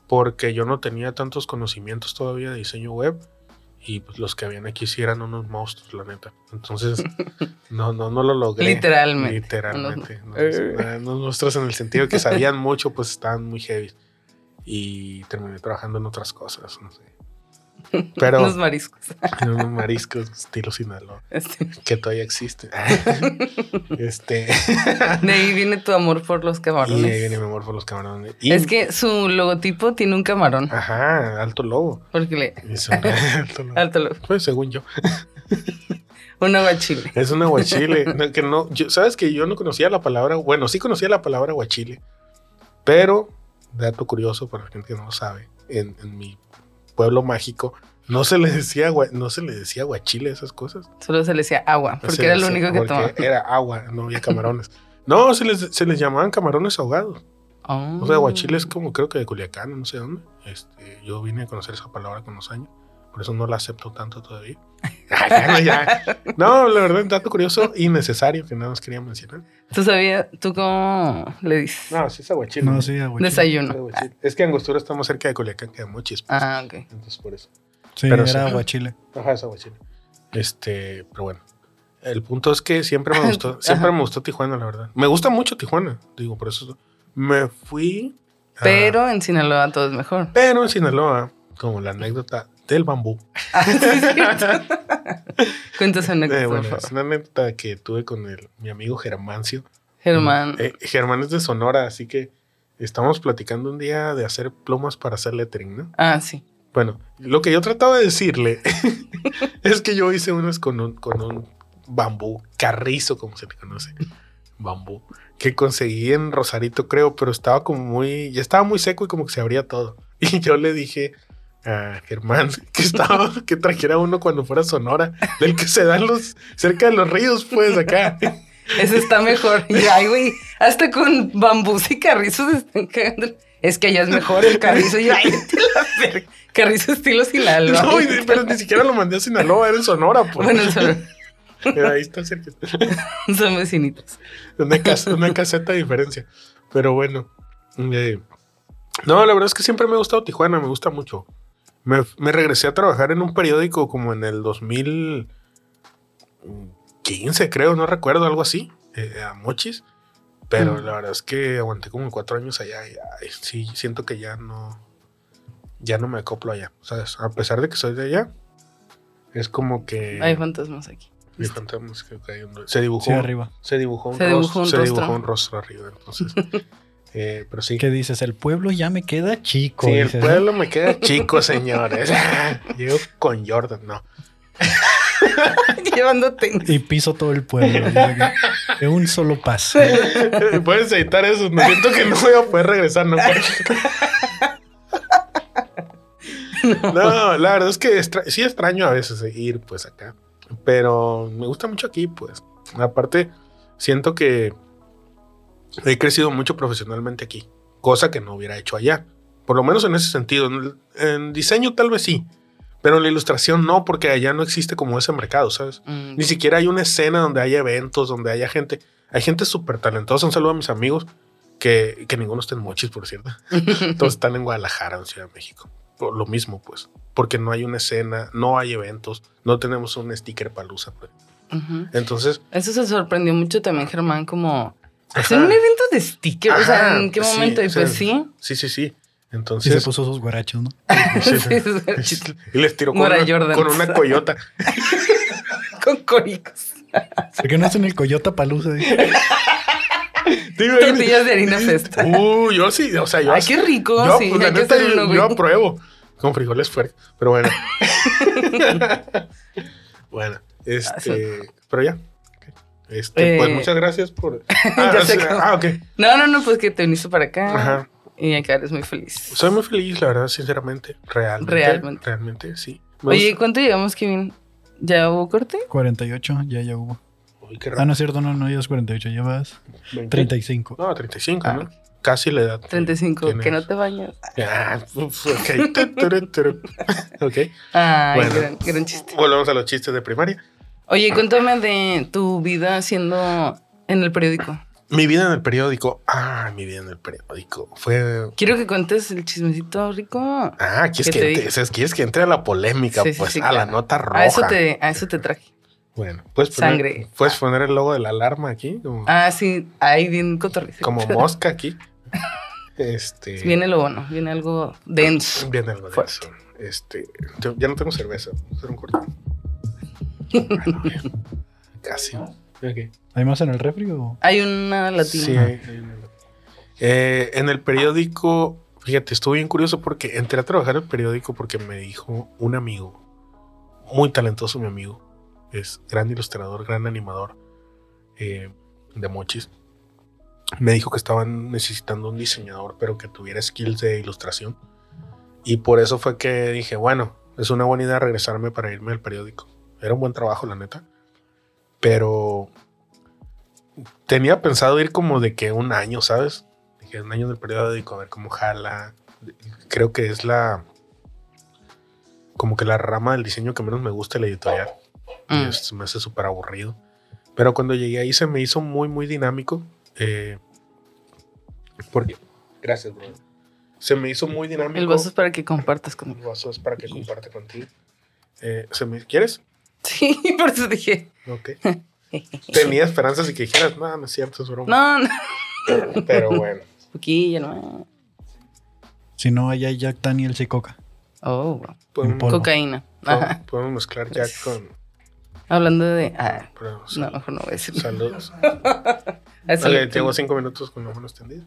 porque yo no tenía tantos conocimientos todavía de diseño web. Y pues los que habían aquí sí eran unos monstruos, la neta. Entonces, no, no, no lo logré. Literalmente. Literalmente. Unos monstruos en el sentido que sabían mucho, pues estaban muy heavy. Y terminé trabajando en otras cosas, no sé. Pero Los mariscos. unos mariscos estilo Sinaloa, Este, que todavía existe. este. De ahí viene tu amor por los y camarones. ahí viene mi amor por los camarones. Y- Es que su logotipo tiene un camarón. Ajá, alto lobo. Porque le. Es un alto lobo. Alto logo. Pues según yo. Un aguachile. Es un aguachile. No, que no, yo- Sabes que yo no conocía la palabra. Bueno, sí conocía la palabra aguachile. Pero, dato curioso para la gente que no lo sabe, en, en mi pueblo mágico no se le decía agua- no se le decía aguachile a esas cosas. Solo se le decía agua. Porque Se era lo único que tomaba. Era agua, no había camarones. no, se les, se les llamaban camarones ahogados. Oh. O sea, aguachile es como creo que de Culiacán, no sé dónde. Este, yo vine a conocer esa palabra con los años. Por eso no la acepto tanto todavía. ya. No, la verdad, un dato curioso y necesario que nada más quería mencionar. ¿Tú sabías, tú cómo le dices? No, sí es aguachile. No, sí, aguachile. Es Desayuno. Es que Angostura está más cerca de Culiacán que de Mochis. pues. Ah, ok. Entonces, por eso. Sí, Pero era sí. aguachile. Ajá, es aguachile. Este, pero bueno. El punto es que siempre me gustó, siempre me gustó Tijuana, la verdad. Me gusta mucho Tijuana, digo, por eso me fui. a- Pero en Sinaloa todo es mejor. pero en Sinaloa, como la anécdota del bambú. Ah, sí. Cuéntanos Eh, bueno, es una anécdota que tuve con el, mi amigo Germancio. Germán. Eh, Germán es de Sonora, así que estamos platicando un día de hacer plumas para hacer lettering, ¿no? Ah, sí. Bueno, lo que yo trataba de decirle es que yo hice unos con un, con un bambú, carrizo, como se le conoce, bambú, que conseguí en Rosarito, creo, pero estaba como muy, ya estaba muy seco y como que se abría todo. Y yo le dije a Germán que estaba, que trajera uno cuando fuera Sonora, del que se dan los, cerca de los ríos, pues acá. Ese está mejor. Y ay, güey, hasta con bambús y carrizos están cagando. Es que allá es mejor el carrizo. Y ay, la. Carrizo estilo Sinaloa. No, pero ni siquiera lo mandé a Sinaloa, era en Sonora, pues. Bueno, son, Pero ahí está cerca. son vecinitos. Una, cas- una caseta de diferencia. Pero bueno. eh, no, la verdad es que siempre me ha gustado Tijuana, me gusta mucho. Me, me regresé a trabajar en un periódico como en el 2015, creo, no recuerdo, algo así, eh, a Mochis. Pero Mm. la verdad es que aguanté como cuatro años allá y ay, sí, siento que ya no, ya no me acoplo allá. ¿sabes? A pesar de que soy de allá, es como que... Hay fantasmas aquí. Mi fantasma es que hay un- se dibujó Sí, arriba. se dibujó un, Se dibujó rostro, un se rostro. dibujó un rostro arriba. Entonces, eh, pero sí. ¿Qué dices? El pueblo ya me queda chico. Sí, el pueblo me queda chico, señores. Llego con Jordan, no. Llevando tenis. Y piso todo el pueblo. que- De un solo paso. Puedes editar eso. Me siento que no voy a poder regresar, ¿no? No, la verdad es que extra- sí extraño a veces ir pues acá. Pero me gusta mucho aquí, pues. Aparte, siento que he crecido mucho profesionalmente aquí. Cosa que no hubiera hecho allá. Por lo menos en ese sentido. En, el- en diseño tal vez sí. Pero en la ilustración no, porque allá no existe como ese mercado, ¿sabes? Mm, Ni siquiera hay una escena donde haya eventos, donde haya gente. Hay gente súper talentosa. Un saludo a mis amigos, que, que ninguno está en Mochis, por cierto. Todos están en Guadalajara, en Ciudad de México. Por lo mismo, pues. Porque no hay una escena, no hay eventos, no tenemos un sticker palusa. Pues. Entonces, Eso se sorprendió mucho también, Germán, como Ajá. hacer un evento de stickers. o sea, ¿en qué sí, momento? Y o sea, pues sí. sí, sí, sí. Y Entonces, se puso sus guarachos, ¿no? sí, y les tiró con una, Jordans. con una coyota. Con coricos. ¿Por qué no hacen el Coyota Palusa? Tortillas de harina festa. Uh, yo sí, o sea, yo. Ay, qué rico. yo, sí, pues, la neta, yo, uno, yo apruebo. Con frijoles fuertes. Pero bueno. bueno, este. Pero ya. Este, pues Eh, muchas gracias por. ya Ah, se sí, acabó. ah, ok. No, no, no, pues que te viniste para acá. Ajá. Y acá eres muy feliz. Soy muy feliz, la verdad, sinceramente. Realmente. Realmente. Realmente, sí. Me Oye, gusta- ¿cuánto llevamos, Kevin? ¿Ya hubo corte? 48, ya ya hubo. Uy, qué Ah, rápido. no es cierto, no, no llevas 48, llevas 20. 35. No, 35, Ah. ¿no? Casi la edad. que 35, tienes. que no te bañas. Ah, uf, ok. Ok. Ay, Bueno. gran, gran chiste. Volvemos a los chistes de primaria. Oye, cuéntame de tu vida haciendo en el periódico. Mi vida en el periódico. Ah, mi vida en el periódico. Fue. Quiero que cuentes el chismecito rico. Ah, quieres ¿Qué que, te entre- quieres que entre a la polémica, Sí, pues sí, a la nota roja. A eso te, a eso te traje. Bueno, puedes poner, Sangre. Puedes poner el logo de la alarma aquí, como, Ah, sí, ahí bien cotorrizo. como mosca aquí. Este. Viene lo bueno, viene algo denso. Viene algo de Fuerte. eso. Este. yo- ya no tengo cerveza. Hacer un corte. Bueno. Casi. ¿Hay más en el refri o? Hay una latina. Sí, hay- hay una- Eh, en el periódico, fíjate, estuve bien curioso porque entré a trabajar en el periódico porque me dijo un amigo, muy talentoso mi amigo, es gran ilustrador, gran animador eh, de mochis. Me dijo que estaban necesitando un diseñador, pero que tuviera skills de ilustración. Y por eso fue que dije, bueno, es una buena idea regresarme para irme al periódico. Era un buen trabajo, la neta. Pero tenía pensado ir como de que un año, ¿sabes? Dije un año del periódico, a ver cómo jala. Creo que es la. Como que la rama del diseño que menos me gusta la editorial. y Mm. me hace súper aburrido. Pero cuando llegué ahí se me hizo muy, muy dinámico. eh, porque, gracias, bro. Se me hizo muy dinámico. El vaso es para que compartas El conmigo. vaso es para que comparte contigo. Eh, se me, ¿Quieres? Sí, por eso dije. Ok. Tenía esperanzas de que dijeras, no, no es cierto, es broma. No, no. Pero bueno. Poquillo, no. Si no, allá hay Jack Daniels y Coca. Oh, wow. Podemos. Cocaína. podemos- Ajá. podemos mezclar Jack con. Hablando de. Ah, pero, no, mejor no voy a decir. Saludos. Tengo cinco minutos con la mano extendida.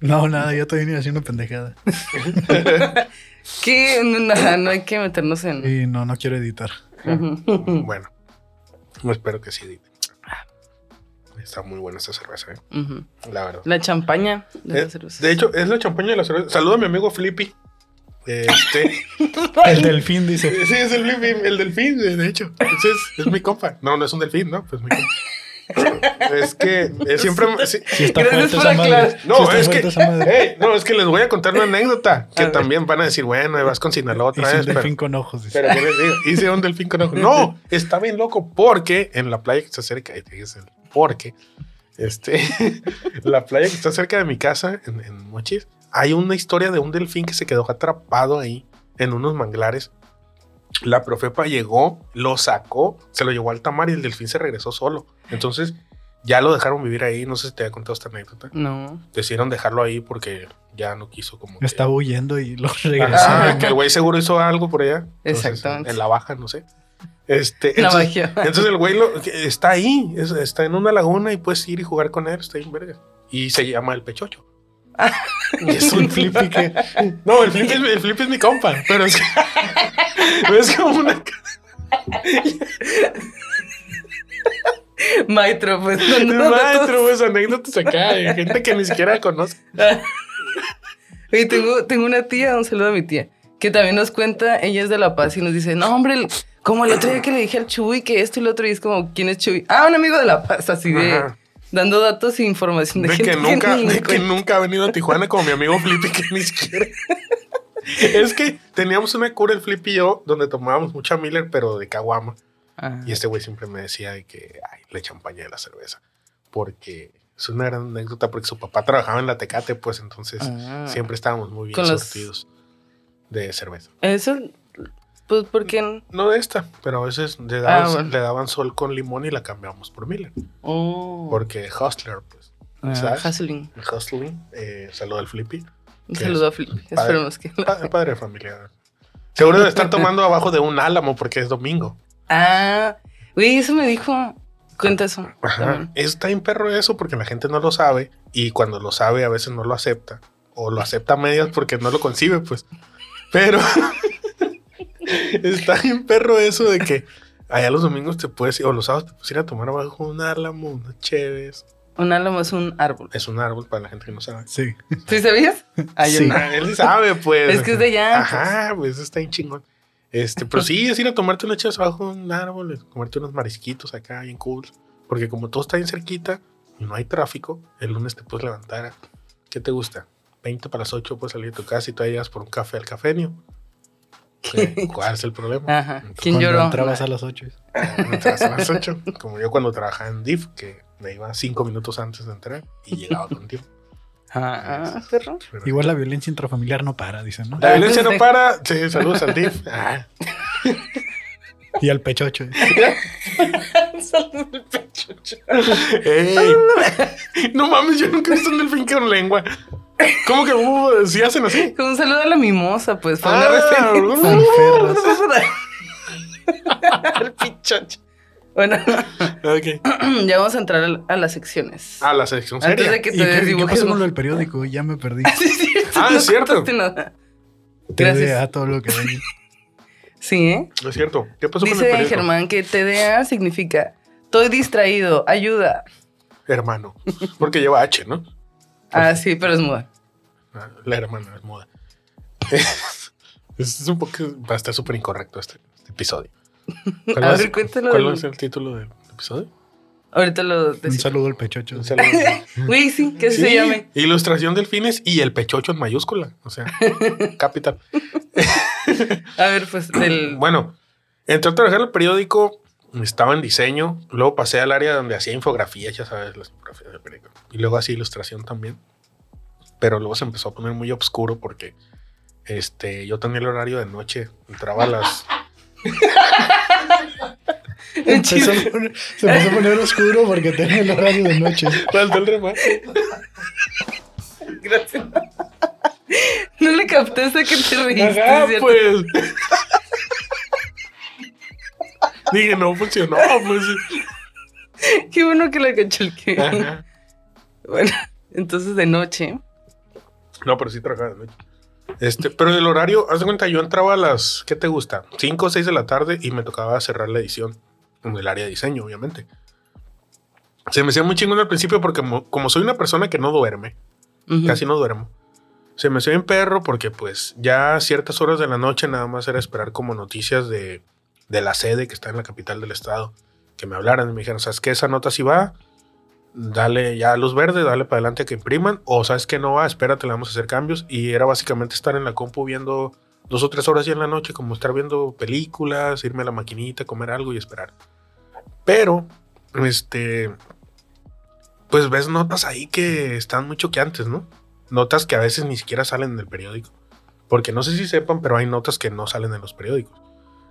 No, nada, yo estoy haciendo pendejada. ¿Qué? No, no, no hay que meternos en. Y no, no quiero editar. Bueno, no espero que sí. editen. Está muy buena esta cerveza, ¿eh? La verdad. La champaña de Eh, las cervezas. de hecho, es la champaña de la cerveza. Saluda a mi amigo Flippy. Este, El delfín dice. sí, es el Flippy, el delfín, de hecho. Es, es mi compa. No, no es un delfín, ¿no? Pues mi compa. Es que siempre. sí. Si está Gracias por aclarar. No, es que, no, es que les voy a contar una anécdota que A ver. también van a decir, bueno, vas con Sinaloa otra vez. Pero, delfín con ojos. dice. pero ¿qué les digo? Hice un delfín con ojos. No, está bien loco porque en la playa que está cerca, ahí te porque, este, la playa que está cerca de mi casa, en, en Mochis, hay una historia de un delfín que se quedó atrapado ahí en unos manglares. La profepa llegó, lo sacó, se lo llevó al tamar y el delfín se regresó solo. Entonces, ya lo dejaron vivir ahí. No sé si te había contado esta anécdota No. decidieron dejarlo ahí porque ya no quiso como que- Estaba huyendo y lo regresaron. que el güey seguro hizo algo por allá Entonces, Exactamente. en la baja no sé este La entonces, magia. entonces el güey lo- está ahí es- está en una laguna y puedes ir y jugar con él está ahí en verga y se llama el pechocho es un flippy que no el flippy es, el flippy es mi compa pero es, es como una Maestro, pues. no, no, no, maestro pues anécdotas acá de gente que ni siquiera conoce Oye, tengo, tengo una tía, un saludo a mi tía, que también nos cuenta, ella es de La Paz y nos dice, no, hombre, como el otro día que le dije al Chuy que esto y lo otro, y es como, ¿quién es Chuy? Ah, un amigo de La Paz, así de, Ajá. Dando datos e información de, de gente que nunca, de que nunca ha venido a Tijuana como mi amigo Flippy que ni siquiera. es que teníamos una cura el Flippy y yo donde tomábamos mucha Miller pero de caguama Ah, y este güey siempre me decía de que ay, le champaña de la cerveza porque es una gran anécdota porque su papá trabajaba en la Tecate pues entonces Ah. siempre estábamos muy bien Con los- surtidos de cerveza. Eso, pues, porque No de esta, pero a veces le daban, Ah, bueno. le daban sol con limón y la cambiamos por Miller. Oh, Porque Hustler, pues. ah, ¿sabes? hustling. Hustling, eh, saludo al Flippy. Un ¿Qué saludo es? a Flip. Padre. Esperemos que. Pa- padre de familia. Seguro de estar tomando abajo de un álamo porque es domingo. Ah, güey, eso me dijo. Cuenta eso. Ajá. Está bien perro eso porque la gente no lo sabe y cuando lo sabe a veces no lo acepta o lo acepta a medias porque no lo concibe, pues. Pero está bien perro eso de que allá los domingos te puedes ir o los sábados te puedes ir a tomar abajo de un álamo, unas chéves. Un álamo es un árbol. Es un árbol para la gente que no sabe. Sí. ¿Sí sabías? Sí. no. Ah, Él sí sabe, pues. Es que es de allá. Ajá, pues está bien chingón. Este, pero sí, es ir a tomarte unas chéves abajo de un árbol, comerte unos marisquitos acá bien cool. Porque como todo está bien cerquita y no hay tráfico, el lunes te puedes levantar. ¿Qué te gusta? 20 para las 8 puedes salir de tu casa y tú llegas por un café al cafenio. ¿Cuál es el problema? Ajá. ¿Quién Cuando lloró? entrabas a las 8. Entras a las 8, como yo cuando trabajaba en DIF, que me iba 5 minutos antes de entrar y llegaba con tiempo. Ah, ah, perro. Igual la violencia intrafamiliar no para, dicen, ¿no? La violencia no para. Sí, saludos al DIF. Ah, Y al pechocho. Saludo al pecho. ¡Ey! No mames, yo nunca he visto un delfín con lengua. ¿Cómo que uh, si hacen así? Con un saludo a la mimosa, pues. Fue Ah, una referencia. uh, Al pichocho. Bueno, ya vamos a entrar a- a las secciones. Ah, la sección Antes seria. de que ¿Y te desdibujes. lo del periódico? Ya me perdí. Sí, es cierto, Ah, no es cierto. nada. Gracias. TDA, todo lo que hay. Sí, ¿eh? Es cierto. ¿Qué pasó con el Dice? Germán que TDA significa estoy distraído, ayuda. Hermano. Porque lleva H, ¿no? Ah, sí, pero es muda. Ah, La hermana es muda. es un poco. Va a estar súper incorrecto este, este episodio. ¿Cuál, A ver, cuéntalo ¿Cuál va a ser el título del episodio? Ahorita lo Un decimos. saludo al pechocho. Un saludo. Güey, sí, que así se Sí, llame. Ilustración delfines y el pechocho en mayúscula. O sea, capital. A ver, pues, del. Bueno, Entré a trabajar en el periódico, estaba en diseño, luego pasé al área donde hacía infografías, ya sabes, las infografías del periódico. Y luego hacía ilustración también. Pero luego se empezó a poner muy oscuro porque este, yo tenía el horario de noche, entraba a las... Empezó a poner- se empezó a poner oscuro porque tenía el horario de noche. Faltó el remate. Gracias. No le capté hasta que te reíste. Ajá, ¿cierto? pues. Dije, no funcionó, pues. Qué bueno que le cachó el que. Ajá. Bueno, entonces de noche. No, pero sí trabajaba de noche. Este, pero en el horario, haz de cuenta, yo entraba a las, ¿qué te gusta? 5 o 6 de la tarde y me tocaba cerrar la edición en el área de diseño, obviamente. Se me hacía muy chingón al principio porque como, como soy una persona que no duerme, casi no duermo, se me hacía bien perro porque pues ya a ciertas horas de la noche nada más era esperar como noticias de, de la sede que está en la capital del estado, que me hablaran y me dijeran, ¿sabes qué? Esa nota sí va, dale ya luz verde, dale para adelante a que impriman, o sabes que no va, espérate, le vamos a hacer cambios. Y era básicamente estar en la compu viendo dos o tres horas ya en la noche, como estar viendo películas, irme a la maquinita, comer algo y esperar. Pero, este, pues ves notas ahí que están muy choqueantes, ¿no? Notas que a veces ni siquiera salen en el periódico. Porque no sé si sepan, pero hay notas que no salen en los periódicos.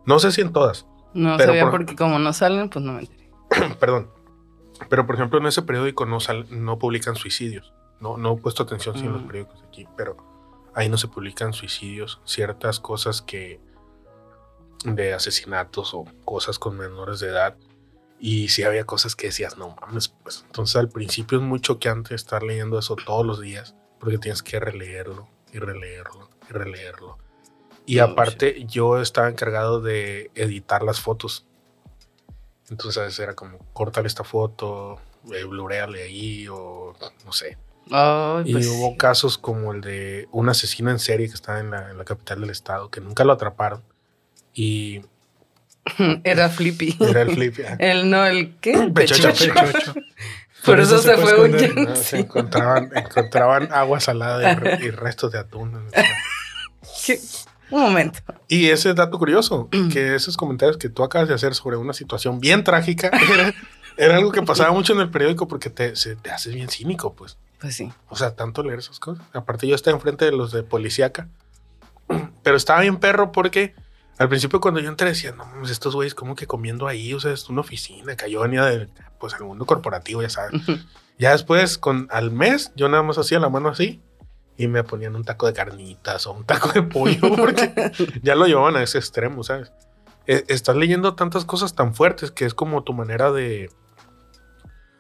No sé si en todas, No Pero sabía por- porque como no salen, pues no me enteré. perdón. Pero por ejemplo, en ese periódico no, sal- no publican suicidios. No, no he puesto atención sí, en los Mm. periódicos aquí, pero ahí no se publican suicidios, ciertas cosas que de asesinatos o cosas con menores de edad. Y sí había cosas que decías, no mames, pues. Entonces al principio es muy choqueante estar leyendo eso todos los días, porque tienes que releerlo y releerlo y releerlo. Y aparte, yo estaba encargado de editar las fotos. Entonces a veces era como, cortar esta foto, eh, bluréale ahí o no sé. Ay, Y pues, hubo casos como el de un asesino en serie que estaba en la, en la capital del estado, que nunca lo atraparon. Y Era Flippy. era el flip. ah, El no, el qué? Pechocho. Pechocho. Por, eso, se, fue esconder. huyendo. ¿no? Se encontraban, encontraban agua salada y, re- y restos de atún. Un momento. Y ese dato curioso, que esos comentarios que tú acabas de hacer sobre una situación bien trágica, era, era algo que pasaba mucho en el periódico porque te, se, te haces bien cínico, pues. Pues sí. O sea, tanto leer esas cosas. Aparte, yo estaba enfrente de los de policíaca. Pero estaba bien perro porque al principio, cuando yo entré, decía, no estos güeyes, como que comiendo ahí? O sea, es una oficina. Que yo venía del pues, el mundo corporativo, ya sabes. Ya después, con, al mes, yo nada más hacía la mano así y me ponían un taco de carnitas o un taco de pollo porque ya lo llevaban a ese extremo, ¿sabes? Eh, estás leyendo tantas cosas tan fuertes que es como tu manera de.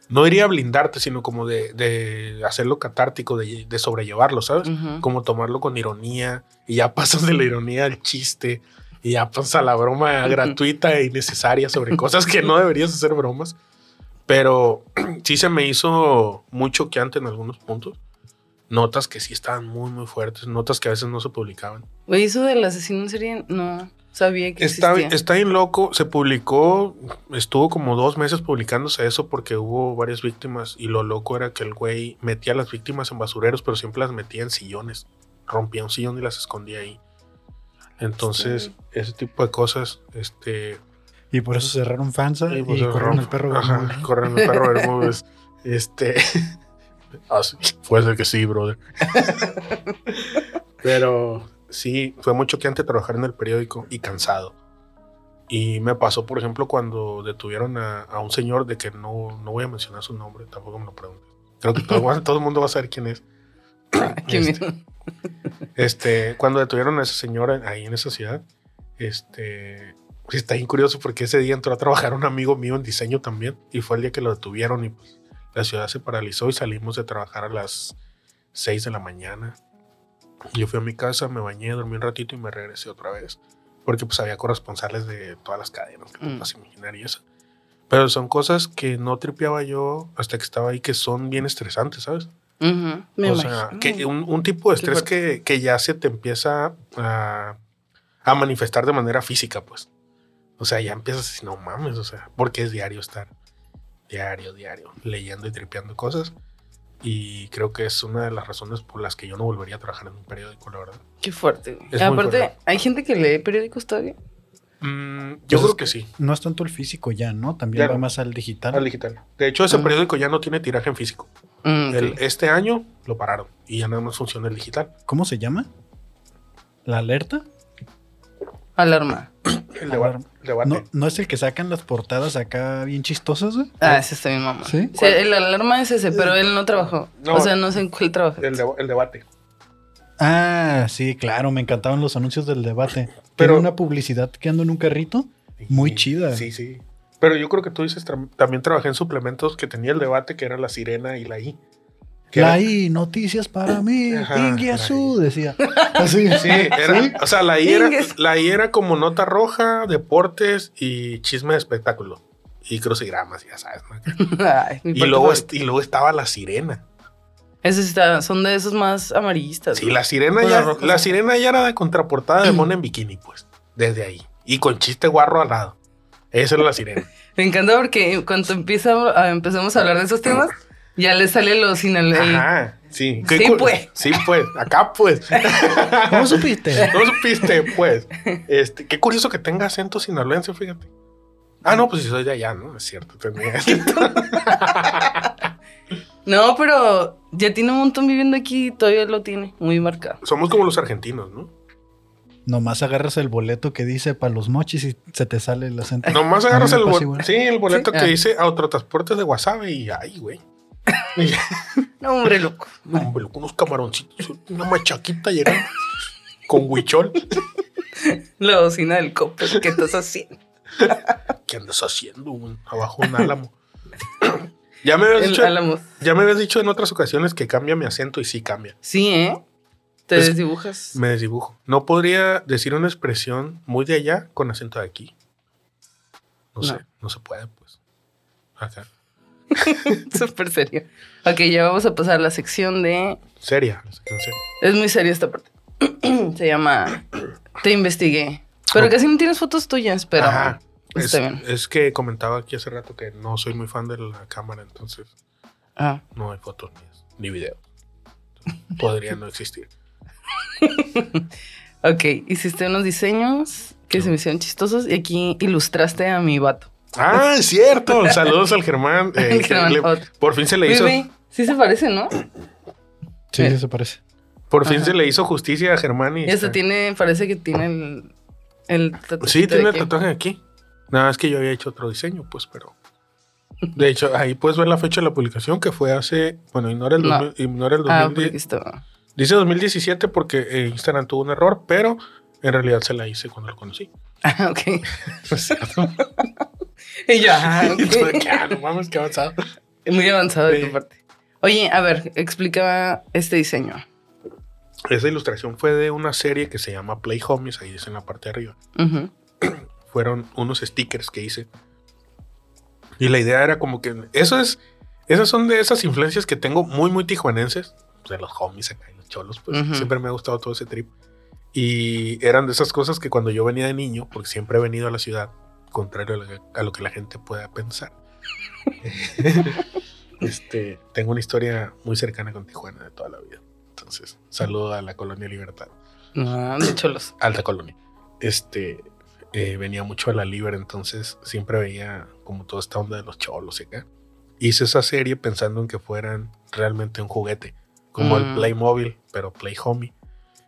No iría a blindarte, sino como de, de hacerlo catártico, de, de sobrellevarlo, ¿sabes? Como tomarlo con ironía y ya pasas de la ironía al chiste y ya pasas a la broma gratuita e innecesaria sobre cosas que no deberías hacer bromas. Pero sí se me hizo muy choqueante en algunos puntos. Notas que sí estaban muy, muy fuertes. Notas que a veces no se publicaban. Oye, eso del asesino en serie, no sabía que Está, existía. está bien loco. Se publicó, estuvo como dos meses publicándose eso porque hubo varias víctimas. Y lo loco era que el güey metía a las víctimas en basureros, pero siempre las metía en sillones. Rompía un sillón y las escondía ahí. Entonces, Sí. ese tipo de cosas, este. Y por eso cerraron Fansa y, y, corrieron el perro. Ajá, corrieron el perro Bermúdez. Este. ah, puede ser que sí, brother. Pero sí, fue muy choqueante trabajar en el periódico y cansado. Y me pasó, por ejemplo, cuando detuvieron a, a un señor de que no, no voy a mencionar su nombre, tampoco me lo preguntes. Creo que todo, todo el mundo va a saber quién es. Qué Este, miedo. Este, cuando detuvieron a ese señor ahí en esa ciudad, este, sí, está bien curioso porque ese día entró a trabajar un amigo mío en diseño también y fue el día que lo detuvieron y pues, la ciudad se paralizó y salimos de trabajar a las 6 de la mañana. Yo fui a mi casa, me bañé, dormí un ratito y me regresé otra vez porque pues había corresponsales de todas las cadenas que te Mm. puedas imaginar y eso. Pero son cosas que no tripeaba yo hasta que estaba ahí que son bien estresantes, ¿sabes? Me o sea, que un, un tipo de estrés que, que ya se te empieza a, a manifestar de manera física, pues. O sea, ya empiezas a decir, no mames, o sea, porque es diario estar diario, diario, leyendo y tripeando cosas. Y creo que es una de las razones por las que yo no volvería a trabajar en un periódico, la verdad. Qué fuerte. Aparte, fuerte. hay gente que lee periódicos todavía. Mm, yo creo que sí. No es tanto el físico ya, ¿no? También Ya va no. más al digital. Al digital. De hecho, ese Ah. periódico ya no tiene tiraje en físico. Mm, este año lo pararon y ya nada más funciona el digital. ¿Cómo se llama? ¿La alerta? Alarma. El deba- el debate. ¿No, ¿No es el que sacan las portadas acá bien chistosas, güey? Ah, ese está bien mamá. ¿Sí? Sí, el alarma es ese, pero él no trabajó. No. o sea, no sé en cuál trabajó. El, el debate. Ah, sí, claro, me encantaban los anuncios del debate. Pero- una publicidad que ando en un carrito. Muy Sí, chida. Sí, sí. Pero yo creo que tú dices, tam- también trabajé en suplementos que tenía el debate, que era la sirena y la I. Que La era- I, noticias para mí. Inguiazú, decía. Así, Sí, era, o sea, la I, era, la I era como nota roja, deportes y chisme de espectáculo. Y crucigramas, ya sabes. ¿no? Ay, mi Y luego, y luego estaba la sirena. Está- son de esos más amarillistas. Sí, güey. la sirena ya, rojas. la sirena ya era de contraportada de mona en bikini, pues. Desde ahí. Y con chiste guarro al lado. Esa era la sirena. Me encanta porque cuando empieza a, empezamos a hablar de esos temas, ya le sale lo sin el. el- Ajá, sí. Sí, pues. Sí, pues. Acá, pues. ¿Cómo supiste? No supiste, pues. Este, qué curioso que tenga acento sinaloense, fíjate. Ah, no, pues si soy de allá, ¿no? Es cierto. tenía- No, pero ya tiene un montón viviendo aquí y todavía lo tiene muy marcado. Somos como los argentinos, ¿no? Nomás agarras el boleto que dice para los mochis y se te sale el acento. Nomás agarras el, pasa bol- igual. sí, el boleto Sí. que Ah. dice autotransportes de Wasabi y ay, güey. No, hombre, loco. No, hombre, con unos camaroncitos, una machaquita llegando con huichol. La bocina del copo. ¿Qué estás haciendo? ¿Qué andas haciendo, güey? Abajo un álamo. ya me habías El dicho, ya me habías dicho en otras ocasiones que cambia mi acento y sí cambia. Sí, ¿eh? Te Es- desdibujas. Me desdibujo. No podría decir una expresión muy de allá con acento de aquí. No, No. sé, no se puede, pues. Acá. Súper serio. Ok, ya vamos a pasar a la sección de. Seria. sé, no sé. Es muy seria esta parte. Se llama Te investigué. Pero Ok. casi no tienes fotos tuyas, pero Ajá. Es, está bien. es que comentaba aquí hace rato que no soy muy fan de la cámara, entonces Ah, no hay fotos mías, ni videos. Podría no existir. ok, hiciste unos diseños que se me hicieron chistosos y aquí ilustraste a mi vato. Ah, es cierto. Saludos al Germán. eh, El Germán, le- otro. por fin se le hizo, sí se parece, ¿no? Sí, sí se parece. por fin Ajá. se le hizo justicia a Germán y Y hasta está- tiene, parece que tiene el, el Sí, tiene el aquí. tatuaje aquí. Nada más que yo había hecho otro diseño, pues, pero. De hecho, ahí puedes ver la fecha de la publicación que fue hace. Bueno, ignora el, No. 2000 ignora el Ah, 2010 porque aquí estaba. Dice 2017 porque eh, Instagram tuvo un error, pero en realidad se la hice cuando lo conocí. Ah, ok. Y yo, ah, ok. Y tú de que, ah, no mames, qué avanzado. Muy avanzado de Sí. tu parte. Oye, a ver, explica este diseño. Esa ilustración fue de una serie que se llama Play Homies, ahí dice en la parte de arriba. Ujú. Fueron unos stickers que hice. Y la idea era como que eso es, esas son de esas influencias que tengo muy, muy tijuanenses, de los homies acá y los cholos, pues Ujú. siempre me ha gustado todo ese trip. Y eran de esas cosas que cuando yo venía de niño, porque siempre he venido a la ciudad, contrario a lo que, a lo que la gente pueda pensar, este, tengo una historia muy cercana con Tijuana de toda la vida. Entonces, saludo a la colonia Libertad. Ah, de cholos. Alta Colonia. Este eh, venía mucho a la Liber, entonces siempre veía como toda esta onda de los cholos y acá. Hice esa serie pensando en que fueran realmente un juguete, como el Mm. Playmobil, pero Play Homie.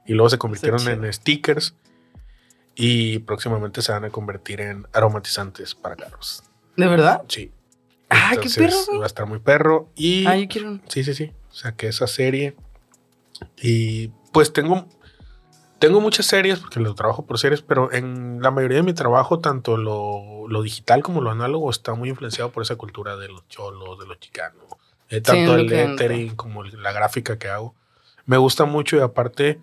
Y luego se convirtieron en stickers y próximamente se van a convertir en aromatizantes para carros. ¿De verdad? Sí. Ah, qué perro. Va a estar muy perro. Y Ah, yo quiero Sí, sí, sí. Saqué esa serie. Y pues tengo, tengo muchas series, porque lo trabajo por series, pero en la mayoría de mi trabajo, tanto lo, lo digital como lo análogo, está muy influenciado por esa cultura de los cholos, de los chicanos. Eh, tanto el lettering como la gráfica que hago. Me gusta mucho y aparte,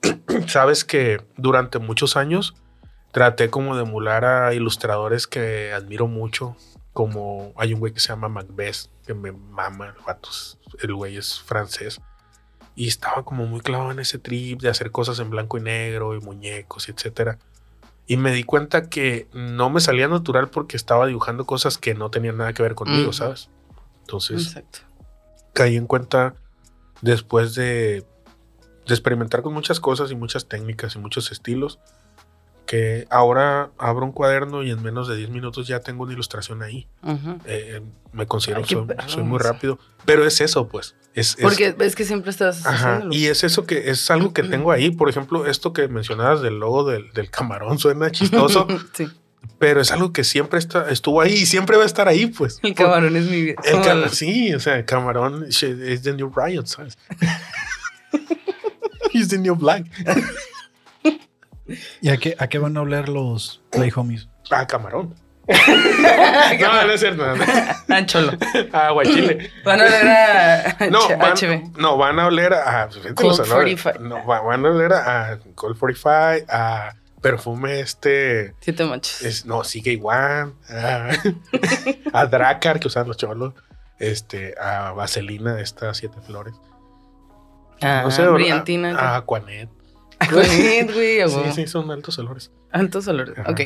sabes que durante muchos años traté como de emular a ilustradores que admiro mucho, como hay un güey que se llama Macbeth, que me mama, el vato el güey es francés. Y estaba como muy clavado en ese trip de hacer cosas en blanco y negro y muñecos etcétera. Y me di cuenta que no me salía natural porque estaba dibujando cosas que no tenían nada que ver conmigo, Ujú. ¿sabes? Entonces Exacto. caí en cuenta después de, de experimentar con muchas cosas y muchas técnicas y muchos estilos que ahora abro un cuaderno y en menos de 10 minutos ya tengo una ilustración ahí. Ujú. Eh, me considero Ay, soy, soy muy rápido, pero es eso, pues. Es, es- Porque ves que siempre estás Ajá, y es eso que es algo que tengo ahí. Por ejemplo, esto que mencionabas del logo del, del camarón suena chistoso, sí. pero es algo que siempre está, estuvo ahí y siempre va a estar ahí, pues. El camarón es mi vida. El Como ca- el- sí, o sea, el camarón es the new riot, ¿sabes? He's the new black. ¿Y a qué, a qué van a oler los Play Homies? Ah, camarón. no, no es cierto. no. Ah, cholo. Ah, guachile. Van a ver a No, van, HB. no, van a oler a. los olores. 45. No, va- van a oler a Cold 45, a perfume este. Siete machos. Es, no, sigue igual. A, a Dracar que usaban los cholos. Este, a Vaselina, estas siete flores. Ah, No sé, ¿verdad? brillantina. A Aquanet. Güey. Sí, sí, son altos olores. Altos olores. Ajá. Ok.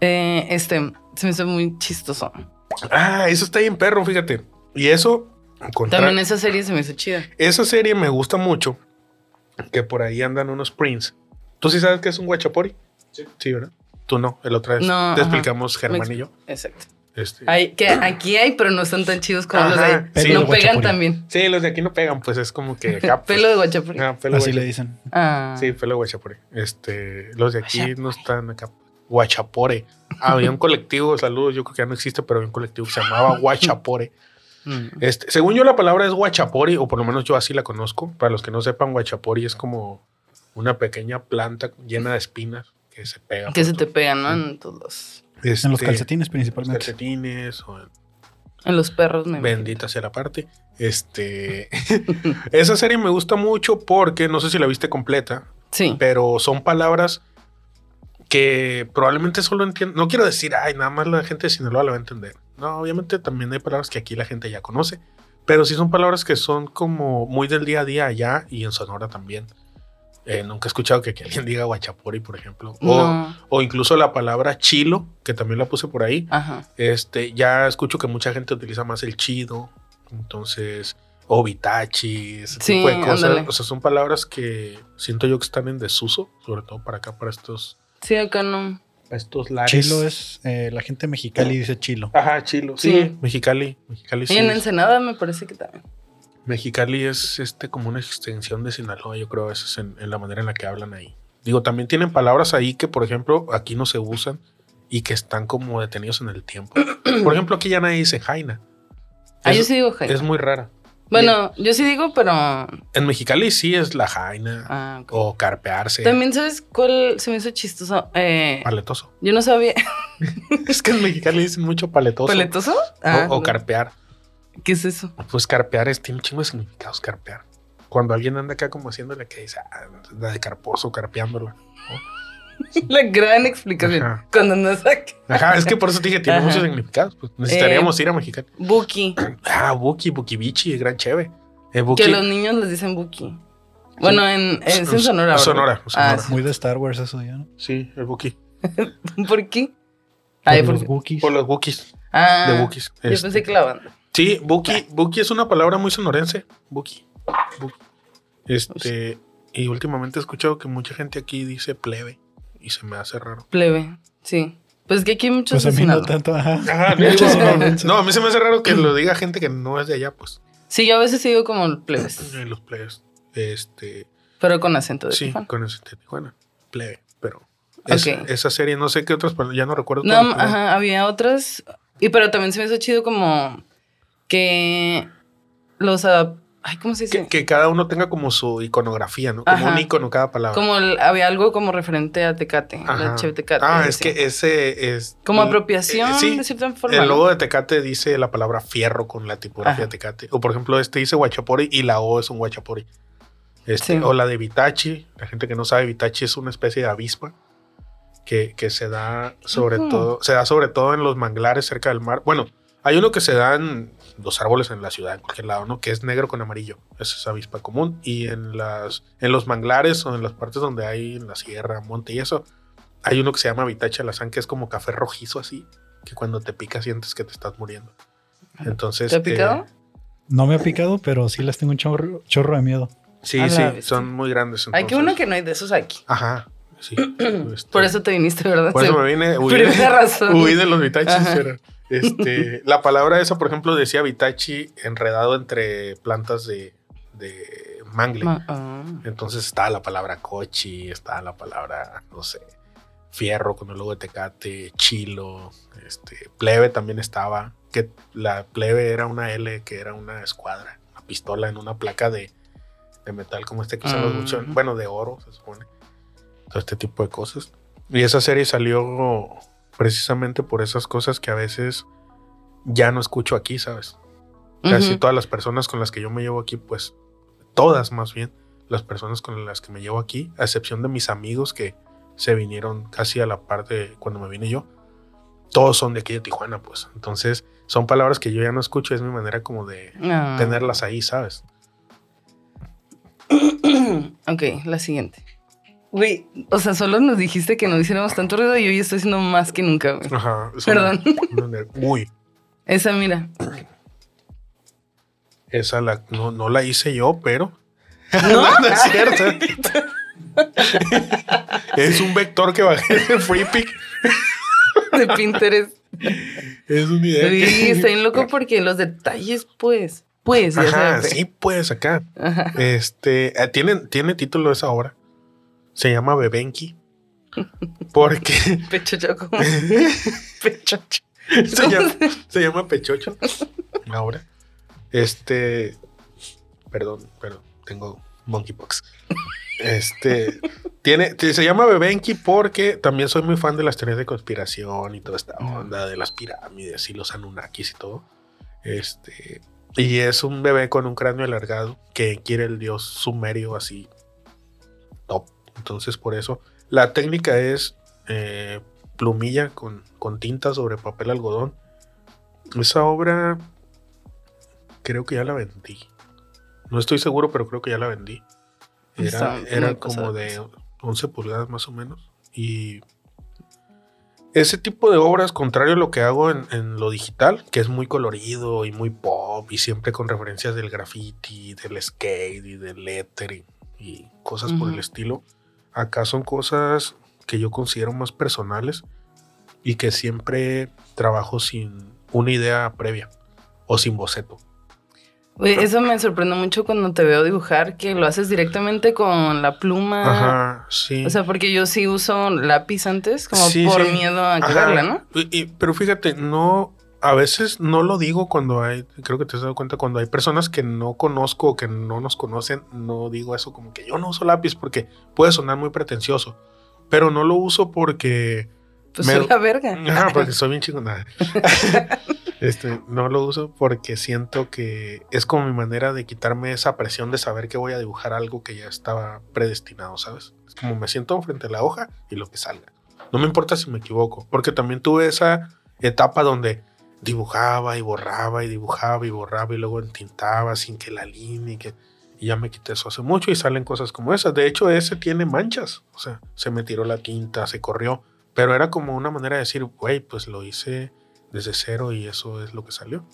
Eh, este se me hizo muy chistoso. Ah, eso está bien perro, fíjate. Y eso, contra- También esa serie se me hizo chida. esa serie me gusta mucho. Que por ahí andan unos prints. ¿Tú sí sabes qué es un guachapori? Sí. Sí, ¿verdad? Tú no. El otra vez No, te ajá. explicamos Germán y yo. Exacto. Este, Hay, que aquí hay, pero no están tan chidos como los de ahí. sí. no de pegan guachapuri. también. Sí, los de aquí no pegan, pues es como que acá. pues, Pelo de guachapuri. ah, pelo Así le dicen. Ah. Sí, pelo guachapore. Este, los de aquí no están acá. Guachapore. Había un colectivo, saludos, yo creo que ya no existe, pero había un colectivo que se llamaba Guachapore. Mm. Este, según yo, la palabra es guachapori, o por lo menos yo así la conozco. Para los que no sepan, guachapori es como una pequeña planta llena de espinas que se pega. Que se te pegan, ¿no? En todos. Los Este, calcetines los principalmente. calcetines o en En los perros me Bendita sea la parte. Este, esa serie me gusta mucho porque no sé si la viste completa, Sí. pero son palabras que probablemente solo entienden. No quiero decir, ay, nada más la gente de Sinaloa la va a entender. No, obviamente también hay palabras que aquí la gente ya conoce, pero sí son palabras que son como muy del día a día allá y en Sonora también. Eh, nunca he escuchado que, que alguien diga guachapori, por ejemplo. O, No. o incluso la palabra chilo, que también la puse por ahí. Ajá. Este, ya escucho que mucha gente utiliza más el chido, entonces, o vitachi, ese Sí, tipo de cosas. ándale. O sea, son palabras que siento yo que están en desuso, sobre todo para acá, para estos, Sí, acá no. para estos lares. Chilo es, eh, la gente mexicali dice chilo. Ajá, chilo. Sí, Sí. Mexicali. Mexicali, sí Y en Ensenada me parece que también. Mexicali es este como una extensión de Sinaloa, yo creo, a veces en, en la manera en la que hablan ahí. Digo, también tienen palabras ahí que, por ejemplo, aquí no se usan y que están como detenidos en el tiempo. Por ejemplo, aquí ya nadie dice jaina. Ah, yo sí digo Jaime. Es muy rara. Bueno, yo sí digo, pero. En Mexicali sí es la jaina Ah, o carpearse. También, ¿sabes cuál se me hizo chistoso? Eh, Paletoso. yo no sabía. Es que en Mexicali dicen mucho paletoso. ¿Paletoso? O, Ah, o no. carpear. ¿Qué es eso? Pues carpear es, tiene un chingo de significados, carpear. Cuando alguien anda acá como haciéndole que dice, ah, anda de carposo, carpeándola. La gran explicación. Ajá. Cuando nos saca. Ajá, es que por eso te dije, tiene Ajá. muchos significados. Pues necesitaríamos Eh, ir a Mexicali. Buki. Ah, Buki, Buki Bichi, gran cheve. Eh, Buki. Que los niños les dicen Buki. Bueno, en, es en Son- Sonora. Sonora, Sonora. Ah, Muy de Star Wars eso ya, ¿no? Sí, el Buki. ¿Por qué? Por Ay, los Wookiees. Por los Bukis. Ah, de Bukis. Yo Este. pensé que la banda. Sí, Buki, Buki es una palabra muy sonorense. Buki. Buki. Este, y últimamente he escuchado que mucha gente aquí dice plebe y se me hace raro. Plebe. Sí. Pues que aquí hay muchos Pues a de mí no tanto, ajá. Ajá, Muchos sonorenses. no, a mí se me hace raro que lo diga gente que no es de allá, pues. Sí, yo a veces digo como plebes. Eh, Los plebes. Este, Pero con acento de sí, Tijuana. con ese de Tijuana. Plebe, pero esa, serie, no sé qué otras palabras, ya no recuerdo. No, ajá, había otras. Y pero también se me hizo chido como que los Ay, ¿cómo se dice? Que, que cada uno tenga como su iconografía, ¿no? Como Ajá. un icono cada palabra. Como el- había algo como referente a Tecate, la Tecate. Ah, es que ese es. Como eh, apropiación, sí, de cierta forma. El logo de Tecate dice la palabra fierro con la tipografía Ajá. de Tecate. O por ejemplo, este dice guachapori y la O es un guachapori. Este, Sí. O la de Vitachi. La gente que no sabe, Vitachi es una especie de avispa que, que se da sobre todo, se da sobre todo en los manglares cerca del mar. Bueno, hay uno que se da en los árboles en la ciudad, en cualquier lado, ¿no? Que es negro con amarillo. Esa es avispa común. Y en las, en los manglares o en las partes donde hay en la sierra, monte y eso, hay uno que se llama Vitachi alazán, que es como café rojizo así, que cuando te pica sientes que te estás muriendo. Entonces. ¿Te ha picado? eh, No me ha picado, pero sí les tengo un chorro, chorro de miedo. sí, sí, son muy grandes. Ay, qué entonces- bueno que no hay de esos aquí. Ajá. sí. Este, Por eso te viniste, ¿verdad? por eso me vine. Huí, Primera razón. huí de los vitachis. Este, la palabra esa, por ejemplo, decía vitachi enredado entre plantas de, de mangle. Ma- ah. Entonces está la palabra cochi, está la palabra, no sé, fierro con el logo de Tecate, chilo, este, plebe también estaba, que la plebe era una L, que era una escuadra, una pistola en una placa de, de metal como este que usan los buchones, bueno, de oro se supone, todo este tipo de cosas. Y esa serie salió precisamente por esas cosas que a veces ya no escucho aquí, ¿sabes? Casi todas las personas con las que yo me llevo aquí, pues todas más bien, las personas con las que me llevo aquí, a excepción de mis amigos que se vinieron casi a la parte cuando me vine yo, todos son de aquí de Tijuana, pues. Entonces, son palabras que yo ya no escucho, es mi manera como de Ah. tenerlas ahí, ¿sabes? ok, la siguiente. Güey, o sea, solo nos dijiste que no hiciéramos tanto ruido y hoy estoy haciendo más que nunca, güey. Ajá. Perdón. una- una ner- uy, Esa, mira. esa la, no, no la hice yo, pero... ¿No? no es cierto. es un vector que bajé de FreePic. De Pinterest. Es una idea. Sí, que- está bien loco porque los detalles, pues. Pues, ya Ajá, sí, pues acá. Ajá. Este, eh, tiene, tiene título esa obra. Se llama Bebenki. Porque Pecho choco. Pecho choco. se, llama, se llama Pechocho. Ahora. Este. Perdón, pero tengo monkeypox. Este. Tiene, se llama Bebenki porque también soy muy fan de las teorías de conspiración y toda esta onda de las pirámides y los Anunnakis y todo. Este. Y es un bebé con un cráneo alargado que quiere el dios sumerio así. Entonces, por eso. La técnica es eh, plumilla con, con tinta sobre papel algodón. Esa obra creo que ya la vendí. No estoy seguro, pero creo que ya la vendí. Era, era como de de peso. 11 pulgadas más o menos. Y ese tipo de obras, contrario a lo que hago en, en lo digital, que es muy colorido y muy pop y siempre con referencias del graffiti, del skate y del lettering y cosas por el estilo, acá son cosas que yo considero más personales y que siempre trabajo sin una idea previa o sin boceto. Eso me sorprende mucho cuando te veo dibujar, que lo haces directamente con la pluma. Ajá, sí. O sea, porque yo sí uso lápiz antes, como Sí, por sí. miedo a cagarla, ¿no? Y- y- pero fíjate, no, a veces no lo digo cuando hay, creo que te has dado cuenta, cuando hay personas que no conozco o que no nos conocen, no digo eso como que yo no uso lápiz porque puede sonar muy pretencioso, pero no lo uso porque, Pues Me- soy la verga. ajá, porque soy bien chingona. este, no lo uso porque siento que es como mi manera de quitarme esa presión de saber que voy a dibujar algo que ya estaba predestinado, ¿sabes? Es como me siento frente a la hoja y lo que salga. No me importa si me equivoco, porque también tuve esa etapa donde dibujaba y borraba y dibujaba y borraba y luego entintaba sin que la línea y que y ya me quité eso hace mucho y salen cosas como esas. De hecho, ese tiene manchas, o sea, se me tiró la tinta, se corrió, pero era como una manera de decir, güey, pues lo hice desde cero y eso es lo que salió.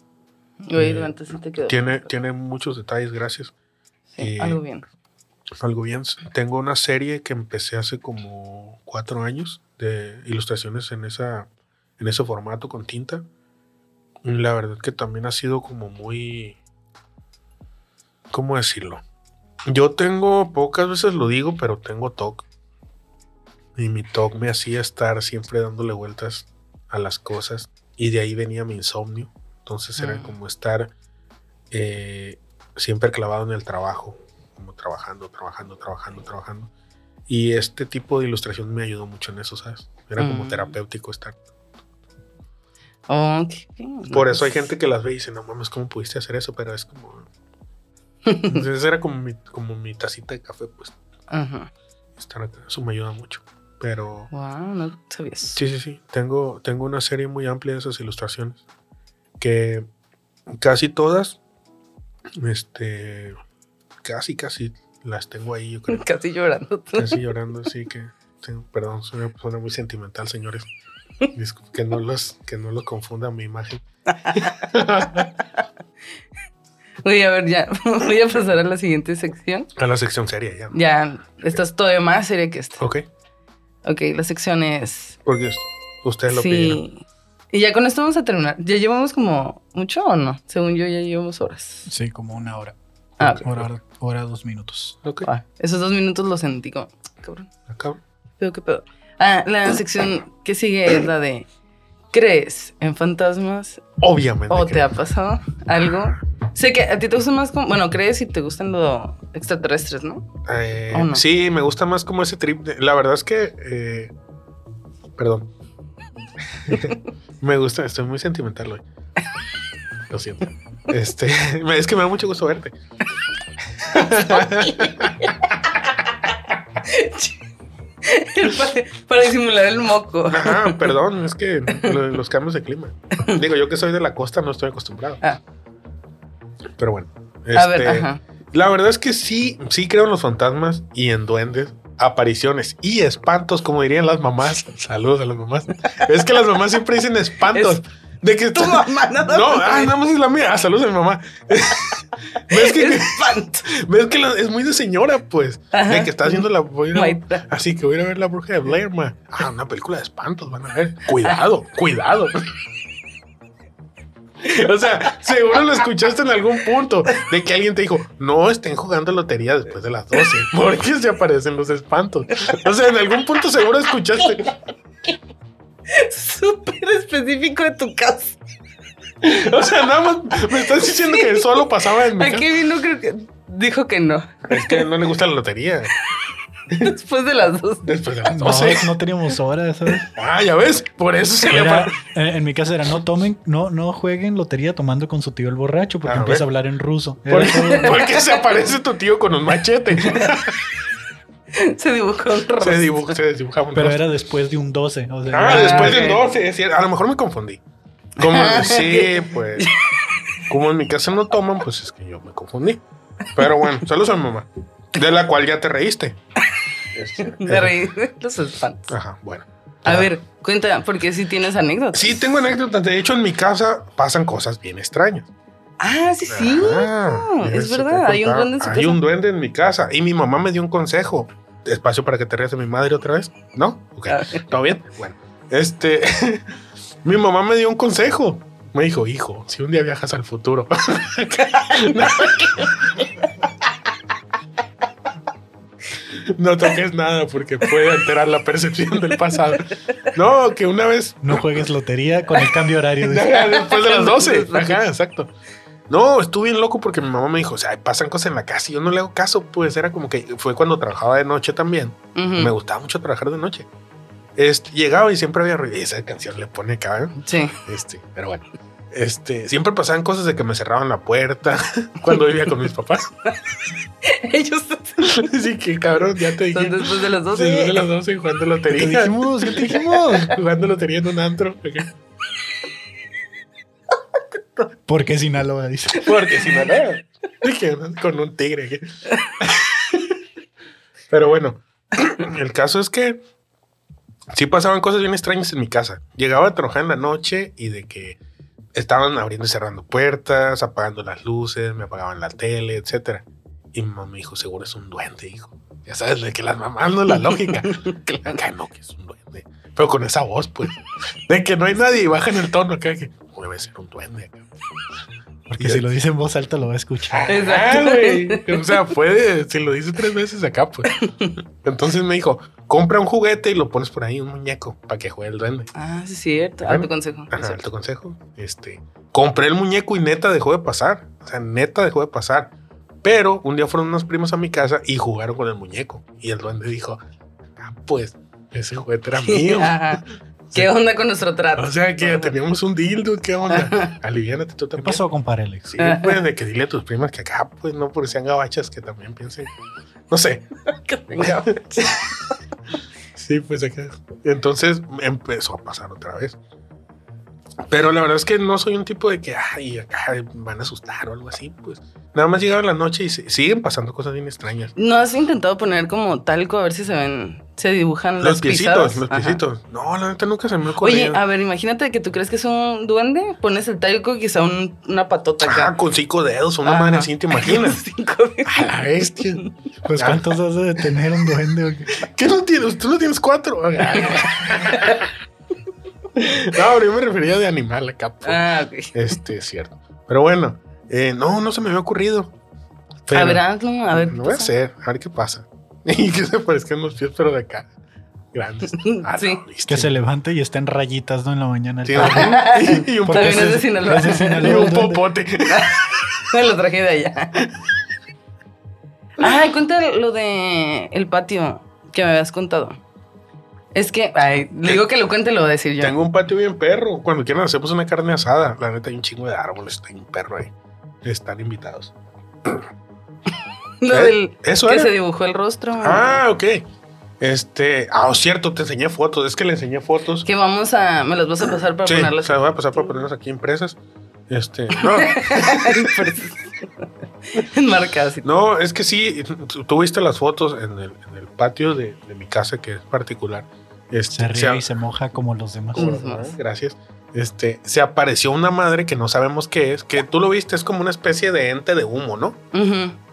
Güey, Eh, sí te quedó. Tiene, tiene muchos detalles, gracias. Sí, eh, algo bien. Algo bien. Tengo una serie que empecé hace como cuatro años de ilustraciones en, esa, en ese formato con tinta. La verdad que también ha sido como muy... ¿Cómo decirlo? Yo tengo, pocas veces lo digo, pero tengo TOC. Y mi TOC me hacía estar siempre dándole vueltas a las cosas. Y de ahí venía mi insomnio. Entonces era Mm. como estar eh, siempre clavado en el trabajo. Como trabajando, trabajando, trabajando, trabajando. Y este tipo de ilustración me ayudó mucho en eso, ¿sabes? Era como Mm. terapéutico estar. Bien. Por eso hay gente que las ve y dice, no mames, ¿cómo pudiste hacer eso? Pero es como... Entonces era como mi, como mi tacita de café, pues Ajá. estar acá. Eso me ayuda mucho. Pero Wow, no sabías. sí, sí, sí. Tengo, tengo una serie muy amplia de esas ilustraciones. Que casi todas, este, casi, casi las tengo ahí, yo creo. Casi llorando. Casi llorando, así que, sí, perdón, soy una persona muy sentimental, señores. Disculpe, que no los, que no los confunda mi imagen. Voy a ver, ya. Voy a pasar a la siguiente sección. A la sección seria ya. Ya, estás todavía más seria que esta. Ok. Ok, la sección es. Porque ustedes lo pidieron. Sí. Y ya con esto vamos a terminar. ¿Ya llevamos como mucho o no? Según yo, ya llevamos horas. Sí, como una hora. Ah, ok. Hora, hora, dos minutos. Ok. Ah, esos dos minutos los sentí como. Cabrón. Acá. Pero qué pedo. Ah, la sección que sigue es la de. ¿Crees en fantasmas Obviamente. o te ha pasado algo? Sé que a ti te gusta más como. Bueno, crees y te gustan los extraterrestres, ¿no? Eh, ¿O no? Sí, me gusta más como ese trip. de- la verdad es que. eh, perdón. me gusta, estoy muy sentimental hoy. Lo siento. Este, es que me da mucho gusto verte. para, para disimular el moco. Ajá, perdón, es que lo- los cambios de clima. Digo, yo que soy de la costa no estoy acostumbrado. Ah. Pero bueno. A ver, este, ajá. La verdad es que sí, sí creo en los fantasmas y en duendes, apariciones y espantos, como dirían las mamás. Saludos a las mamás. Es que las mamás siempre dicen espantos. Es- de que Tu mamá nada No, más. ah, nada más es la mía. Ah, saludos a mi mamá. ¿Ves que, Espanto. ves que la- es muy de señora, pues? Ajá. De que está haciendo la. a así que voy a ir a ver la bruja de Blair, ma. Ah, una película de espantos, van a ver. Cuidado, cuidado. O sea, seguro lo escuchaste en algún punto de que alguien te dijo, no estén jugando lotería después de las 12, porque se aparecen los espantos. O sea, en algún punto seguro escuchaste. Súper específico de tu casa. O sea, nada más me estás diciendo que solo pasaba en mi casa. Aquí vino, creo que dijo que no. Es que no le gusta la lotería. Después de las dos. Después de las No, 12. no teníamos horas, ¿sabes? Ah, ya ves, por eso se le Era- apa- en, en mi casa era no tomen, no, no jueguen lotería tomando con su tío el borracho porque Ah, empieza a hablar en ruso. Era ¿Por, todo. por qué se aparece tu tío con un machete? Se dibujó un rostro. se dibuja, se desdibuja un Pero rostro. era después de un 12. o sea, Ah, Ah, después ok. del 12, es cierto. A lo mejor me confundí. Como, sí, pues. Como en mi casa no toman, pues es que yo me confundí. Pero bueno, saludos a mi mamá. De la cual ya te reíste. Este, De reír de los espantos. Ajá, bueno. A ver, cuenta, porque si tienes anécdotas. Sí, tengo anécdotas. De hecho, en mi casa pasan cosas bien extrañas. Ah, sí, sí. Ah, es te verdad, hay un duende en su Hay casa. un duende en mi casa. Y mi mamá me dio un consejo. Espacio para que te rías de mi madre otra vez. ¿No? Ok. Ah. ¿Todo bien? Bueno. Este. mi mamá me dio un consejo. Me dijo, hijo, si un día viajas al futuro. no toques nada porque puede alterar la percepción del pasado. No, que una vez No juegues lotería con el cambio horario. Ajá, Después de las 12. Ajá, exacto. No, estuve bien loco porque mi mamá me dijo, o sea, pasan cosas en la casa y yo no le hago caso, pues era como que fue cuando trabajaba de noche también. Ujú. Me gustaba mucho trabajar de noche. Este, llegaba y siempre había ruido. Esa canción le pone acá, ¿eh? Sí. Este, pero bueno. Este, siempre pasaban cosas de que me cerraban la puerta cuando vivía con mis papás. Ellos Así que cabrón, ya te dije. son después de las dos. Después de las 12 jugando ¿Qué te lotería. dijimos? ¿Qué te dijimos? jugando lotería en un antro. Porque Sinaloa dice. Porque si no, no. Dije, con un tigre. Pero bueno, el caso es que sí pasaban cosas bien extrañas en mi casa. Llegaba a trabajar en la noche y de que estaban abriendo y cerrando puertas, apagando las luces, me apagaban la tele, etcétera. Y mi mamá me dijo, seguro es un duende, hijo. Ya sabes, de que las mamás no es la lógica. Acá no, que es un duende. Pero con esa voz, pues. De que no hay nadie y bajan el tono que debe ser un duende. acá". Porque si lo dice en voz alta lo va a escuchar. Exacto. Ah, güey. O sea, puede, si lo dice tres veces acá, pues. Entonces me dijo, compra un juguete y lo pones por ahí, un muñeco, para que juegue el duende. Ah, sí, es cierto. Alto consejo. Ajá, alto consejo. Este, compré el muñeco y neta dejó de pasar. O sea, neta dejó de pasar. Pero un día fueron unos primos a mi casa y jugaron con el muñeco. Y el duende dijo, ah, pues, ese juguete era mío. ¿Qué onda con nuestro trato? O sea, que teníamos un dildo, ¿qué onda? Aliviánate tú ¿Qué también. pasó, compadre Alex? Sí, pues, de que dile a tus primas que acá, pues, no por sean gabachas, que también piensen. No sé. Sí, pues acá. Entonces empezó a pasar otra vez. Pero la verdad es que no soy un tipo de que ay, acá van a asustar o algo así. Pues nada más llegaron la noche y se- siguen pasando cosas bien extrañas. ¿No has intentado poner como talco a ver si se ven, se dibujan Los piecitos, pisadas? los Ajá. piecitos. No, la neta nunca se me ocurrió. Oye, a ver, imagínate que tú crees que es un duende, pones el talco quizá un- una patota acá. Ajá, con cinco dedos, una Ajá. madre así, ¿te imaginas? Cinco dedos. A la bestia. Pues Ah. cuántos has de tener un duende. o qué? ¿Qué no tienes? ¿Tú no tienes cuatro? no, pero yo me refería de animal acá. pues. Ah, ok. Este es cierto. Pero bueno, eh, no, no se me había ocurrido. Pero a ver, hazlo, a ver. Lo ¿qué voy a hacer, a ver qué pasa. Y que se parezcan los pies, pero de acá. Grandes. Ah, Sí. Que se levante y esté en rayitas, ¿no? En la mañana. Sí, y, un, Porque También es de ese- Sinaloa. ese es y Sinaloa, un popote. Me lo traje de allá. Ay, cuenta lo de el patio que me habías contado. Es que, ay, le digo que lo cuente, lo voy a decir yo. Tengo un patio bien perro. Cuando quieran hacemos una carne asada. La neta hay un chingo de árboles, está un perro ahí. Están invitados. Lo ¿Eh? del Eso que era. se dibujó el rostro. Ah, ok. Este, ah, oh, cierto, te enseñé fotos. Es que le enseñé fotos. Que vamos a. Me las vas a pasar para Sí, ponerlas. se las voy a pasar para ponerlas aquí impresas. Este, no, Enmarcadas. no, es que sí, tú- tú viste las fotos en el, en el patio de, de mi casa, que es particular. Este, Se ríe se- y se moja como los demás. Ajá, Gracias. Este, se apareció una madre que no sabemos qué es, que tú lo viste, es como una especie de ente de humo, ¿no?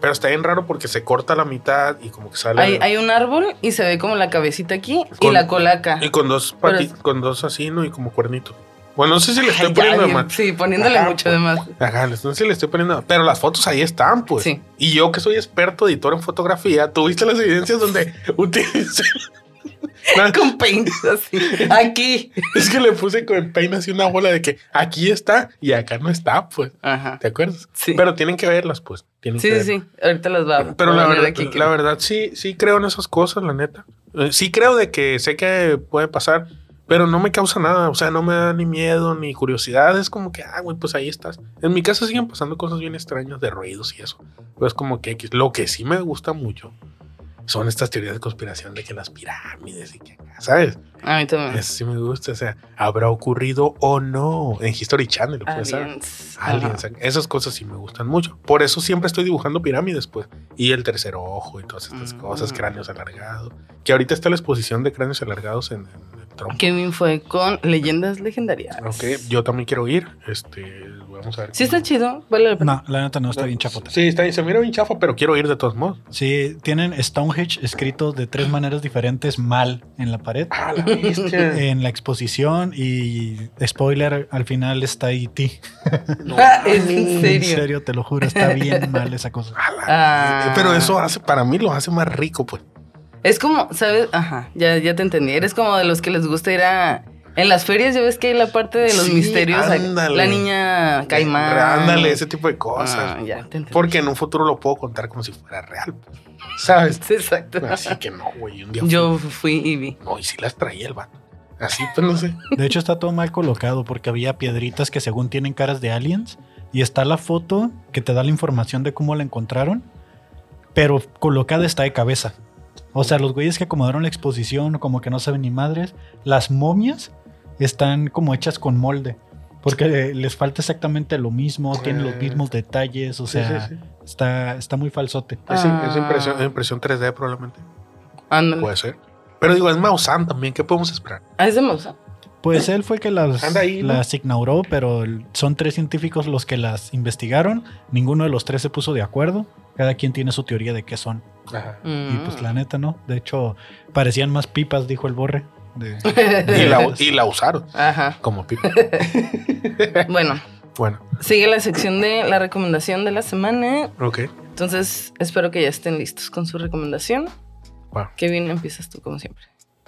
Pero está bien raro porque se corta la mitad y como que sale. hay, hay un árbol y se ve como la cabecita aquí y la cola acá. Y con dos pati- es- con dos así, ¿no? Y como cuernitos. Bueno, no sé si le estoy Ay, ya, poniendo de más. Sí, poniéndole Ajá, mucho pues. de más. Ajá, no sé si le estoy poniendo. Pero las fotos ahí están, pues. Sí. Y yo que soy experto editor en fotografía, tuviste las evidencias donde utilicé. Nada, Con paint así. Aquí. es que le puse con peine así una bola de que aquí está y acá no está, pues. Ajá. ¿Te acuerdas? Sí. Pero tienen que verlas, pues. Tienen Sí, que sí, verlas. sí. Ahorita las va a Pero la verdad, aquí, la verdad sí, sí creo en esas cosas, la neta. Eh, Sí creo de que sé que puede pasar, pero no me causa nada. O sea, no me da ni miedo ni curiosidad. Es como que, ah, güey, pues ahí estás. En mi casa siguen pasando cosas bien extrañas de ruidos y eso. Pero es como que X. lo que sí me gusta mucho son estas teorías de conspiración de que las pirámides y que ¿sabes? A mí también. Eso sí me gusta. O sea, ¿habrá ocurrido o no? En History Channel, pues. Aliens. Aliens, esas cosas sí me gustan mucho. Por eso siempre estoy dibujando pirámides, pues. Y el tercer ojo y todas estas Mm. cosas, cráneos alargados. Que ahorita está la exposición de cráneos alargados en, en el tronco. Kevin fue con leyendas legendarias. Ok, yo también quiero ir. Este, vamos a ver. Sí está chido, vale la pena. No, la neta no está bien chafota. Sí, está bien. Se mira bien chafa, pero quiero ir de todos modos. Sí, tienen Stonehenge escrito de tres maneras diferentes mal en la pared. Ah, la bestia. En la exposición y spoiler, al final está E.T. No Ah, es en serio. te lo juro, está bien mal esa cosa. Ah. Pero eso hace, para mí lo hace más rico, pues. Es como, ¿sabes? Ajá, ya, ya te entendí. Eres como de los que les gusta ir a. En las ferias, ya ves que hay la parte de los Sí, misterios. ándale. La niña caimán. Ándale, ese tipo de cosas. Ah, ya te entendí. Porque en un futuro lo puedo contar como si fuera real. pues. ¿Sabes? Exacto. Así que no, güey. Un día Yo fui y vi. No, y sí las traía el vato. Así, pues no sé. De hecho, está todo mal colocado porque había piedritas que según tienen caras de aliens y está la foto que te da la información de cómo la encontraron, pero colocada está de cabeza. O sea, los güeyes que acomodaron la exposición como que no saben ni madres, las momias están como hechas con molde. Porque les falta exactamente lo mismo, tienen los Eh. mismos detalles, o Sí, sea, sí, sí. Está, está muy falsote. Es, Ah. es impresión, es impresión 3D probablemente. Ándale. Puede ser. Pero digo, es Maussan también. ¿Qué podemos esperar? Ah, es de Mausa. Pues él fue que las, ahí, ¿no? las ignoró, pero son tres científicos los que las investigaron. Ninguno de los tres se puso de acuerdo. Cada quien tiene su teoría de qué son. Ajá. Y pues Mm. la neta, ¿no? De hecho, parecían más pipas, dijo el borre. De- Y la, y la usaron Ajá. como pipa. Bueno, Bueno, sigue la sección de la recomendación de la semana. ok. Entonces, espero que ya estén listos con su recomendación. Wow. Kevin, empiezas tú como siempre.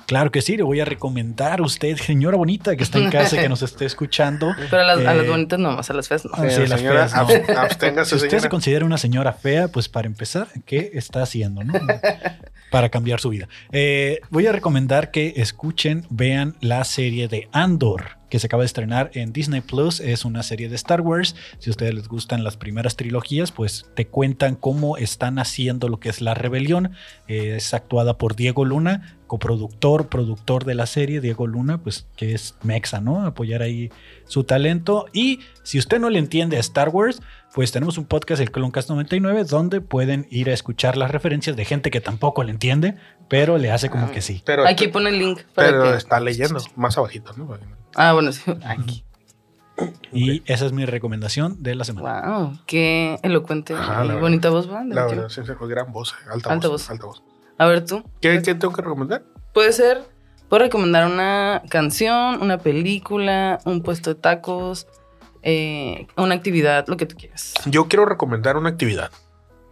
Claro que sí, le voy a recomendar a usted, señora bonita, que está en casa y que nos esté escuchando. Pero a las, a las Eh, bonitas no, más a las feas no. Ah, sí, las señora, feas, no. abs- absténgase, Si usted se considera una señora fea, pues para empezar, ¿qué está haciendo? no? para cambiar su vida. Eh, voy a recomendar que escuchen, vean la serie de Andor que se acaba de estrenar en Disney Plus. Es una serie de Star Wars. Si a ustedes les gustan las primeras trilogías, pues te cuentan cómo están haciendo lo que es la rebelión. Eh, es actuada por Diego Luna, coproductor, productor de la serie, Diego Luna, pues que es mexa, ¿no? Apoyar ahí su talento. Y si usted no le entiende a Star Wars, pues tenemos un podcast, el Cloncast 99, donde pueden ir a escuchar las referencias de gente que tampoco le entiende, pero le hace como que sí. Pero, Aquí pone el link. Para pero que- está leyendo más abajito, ¿no? Ah, bueno, sí. Aquí. Y esa es mi recomendación de la semana. Wow, qué elocuente Ajá, y bonita voz. De La verdad, sí, sí, gran voz, eh, alta, Alta voz, voz. Alta voz. A ver tú. ¿Qué, qué tengo que recomendar? Puede ser, puedo recomendar una canción, una película, un puesto de tacos, eh, una actividad, lo que tú quieras. Yo quiero recomendar una actividad.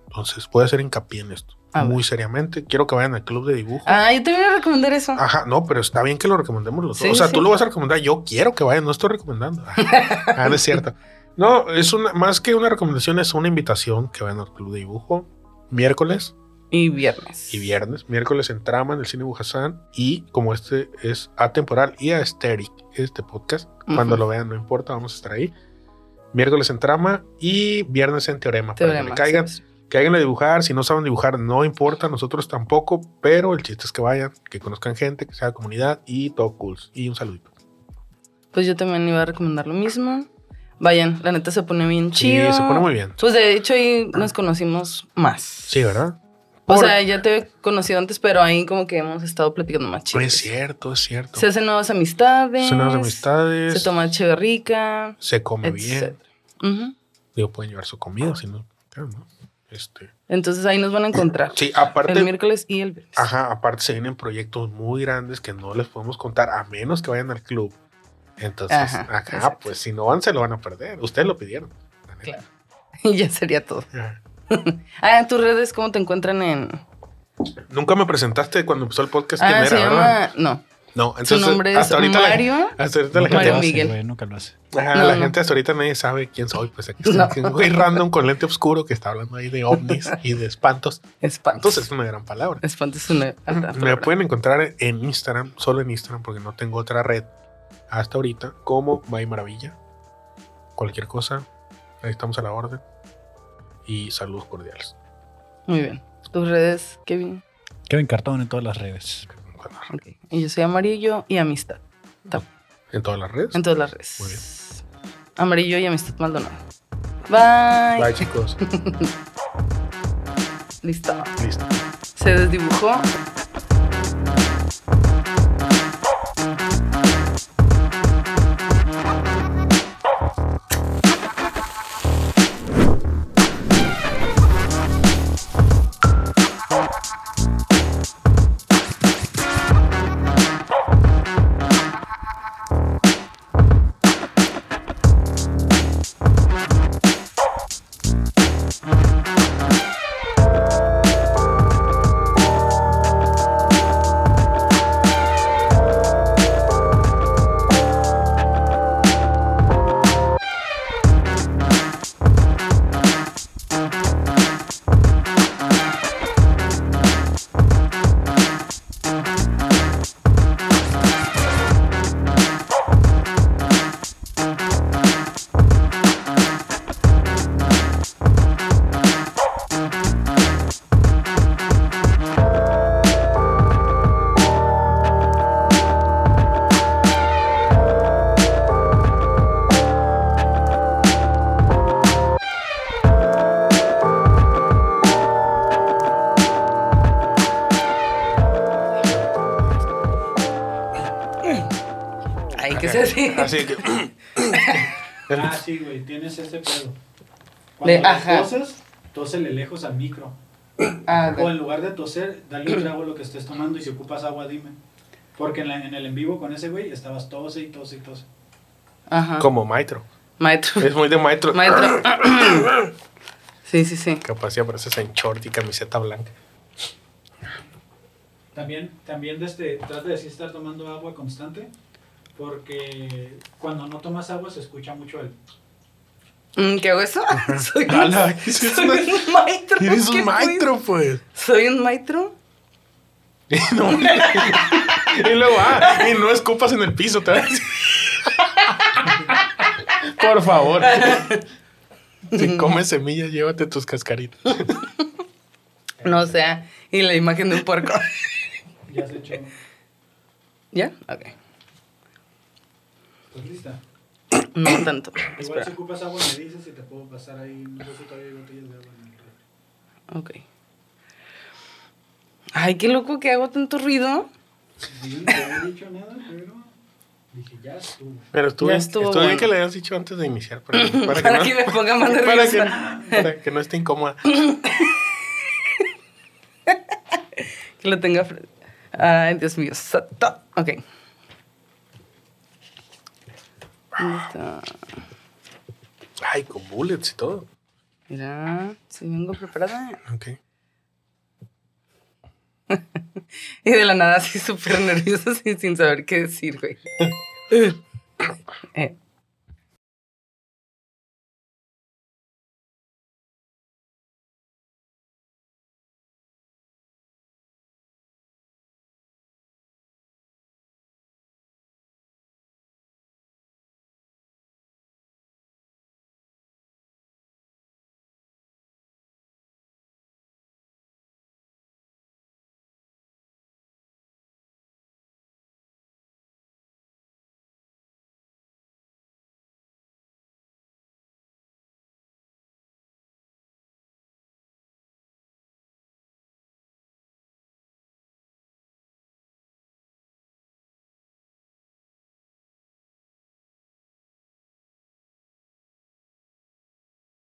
Entonces, a hacer hincapié en esto. A muy ver. seriamente. Quiero que vayan al club de dibujo. Ah, yo te voy a recomendar eso. Ajá, no, pero está bien que lo recomendemos los dos. Sí, O sea, sí. tú lo vas a recomendar, yo quiero que vayan, no estoy recomendando. ah, no es cierto. No, es una, más que una recomendación, es una invitación que vayan al club de dibujo. Miércoles Y viernes. y viernes. Miércoles en Trama, en el Cine Bujasán. Y como este es atemporal y aesthetic, este podcast, cuando lo vean, no importa, vamos a estar ahí. Miércoles en Trama y viernes en Teorema. para que le caigan, sí, sí. caigan a dibujar. Si no saben dibujar, no importa, nosotros tampoco. Pero el chiste es que vayan, que conozcan gente, que sea comunidad y todo cool. Y un saludito. Pues yo también iba a recomendar lo mismo. Vayan, la neta se pone bien chido. Sí, se pone muy bien. Pues de hecho ahí nos conocimos más. Sí, ¿verdad? O Por- sea, ya te he conocido antes, pero ahí como que hemos estado platicando más chido. es cierto, es cierto. Se hacen nuevas amistades. Son nuevas amistades. Se toma chévere rica. se come bien. etc. Ujú. Digo, pueden llevar su comida, si no. claro, ¿no? Este. Entonces ahí nos van a encontrar. Sí, aparte. el miércoles y el viernes. Ajá, aparte se vienen proyectos muy grandes que no les podemos contar a menos que vayan al club. Entonces, Ajá, exacto. pues si no van, se lo van a perder. Ustedes lo pidieron. Claro. Y ya sería todo. Ajá. Ah, en tus redes, ¿cómo te encuentran en...? Nunca me presentaste cuando empezó el podcast quién Ah, era, se ¿verdad? llama... No. No, entonces. Su nombre es hasta ahorita la- Mario. hasta ahorita la gente. Hace, Miguel. güey, nunca lo hace. Ajá, No, la no. gente hasta ahorita nadie sabe quién soy. Pues aquí No. está un güey random con lente oscuro que está hablando ahí de ovnis y de espantos. Espantos. Entonces es una gran palabra. Espantos es una alta Me palabra. pueden encontrar en Instagram, solo en Instagram, porque no tengo otra red hasta ahorita, como May Maravilla. Cualquier cosa, ahí estamos a la orden. Y saludos cordiales. Muy bien. Tus redes, Kevin. Kevin Cartón en todas las redes. Y yo soy Amarillo y Amistad. En todas las redes. En todas las redes. Muy bien. Amarillo y Amistad Maldonado. Bye. Bye, chicos. Listo. Listo. Se desdibujó. Así que. Ah, sí, güey, tienes ese pedo. Cuando ajá. toses, tósele lejos al micro. Ah, O en lugar de toser, dale un trago a lo que estés tomando y si ocupas agua, dime. Porque en, la- en el en vivo con ese güey estabas tose y tose y tose. Ajá. Como maestro. Maestro. Es muy de maestro. Maestro. sí, sí, sí. Capaz si apareces en short y camiseta blanca. También, también desde, trata de sí estar tomando agua constante. Porque cuando no tomas agua se escucha mucho el. Mm, ¿Qué hago eso? soy soy un maestro. Eres ¿qué un maestro, pues. pues? ¿Soy un maestro? Y, no- y luego, ah, y no escupas en el piso, te. Por favor. Si comes semillas, llévate tus cascaritas. No sea, y la imagen de un puerco. Ya se echó. ¿Ya? Ok. ¿Estás lista? No tanto. Igual Espera. si ocupas agua me dices y te puedo pasar ahí. No sé si todavía hay botellas de agua en el. Ok. Ay, qué loco que hago tanto ruido. Yo no te había dicho nada, pero dije, ya estuvo. Pero estuvo, Ya estuvo estuvo bien bueno. que le hayas dicho antes de iniciar. Para, para Para no- que me ponga más para nerviosa. que, para que no esté incómoda. Que lo tenga. Ay, Dios mío. Sato. Ok. Listo. Ay, con bullets y todo. Mira, si vengo preparada. Ok. Y de la nada así súper nerviosa sin, sin saber qué decir, güey. Eh,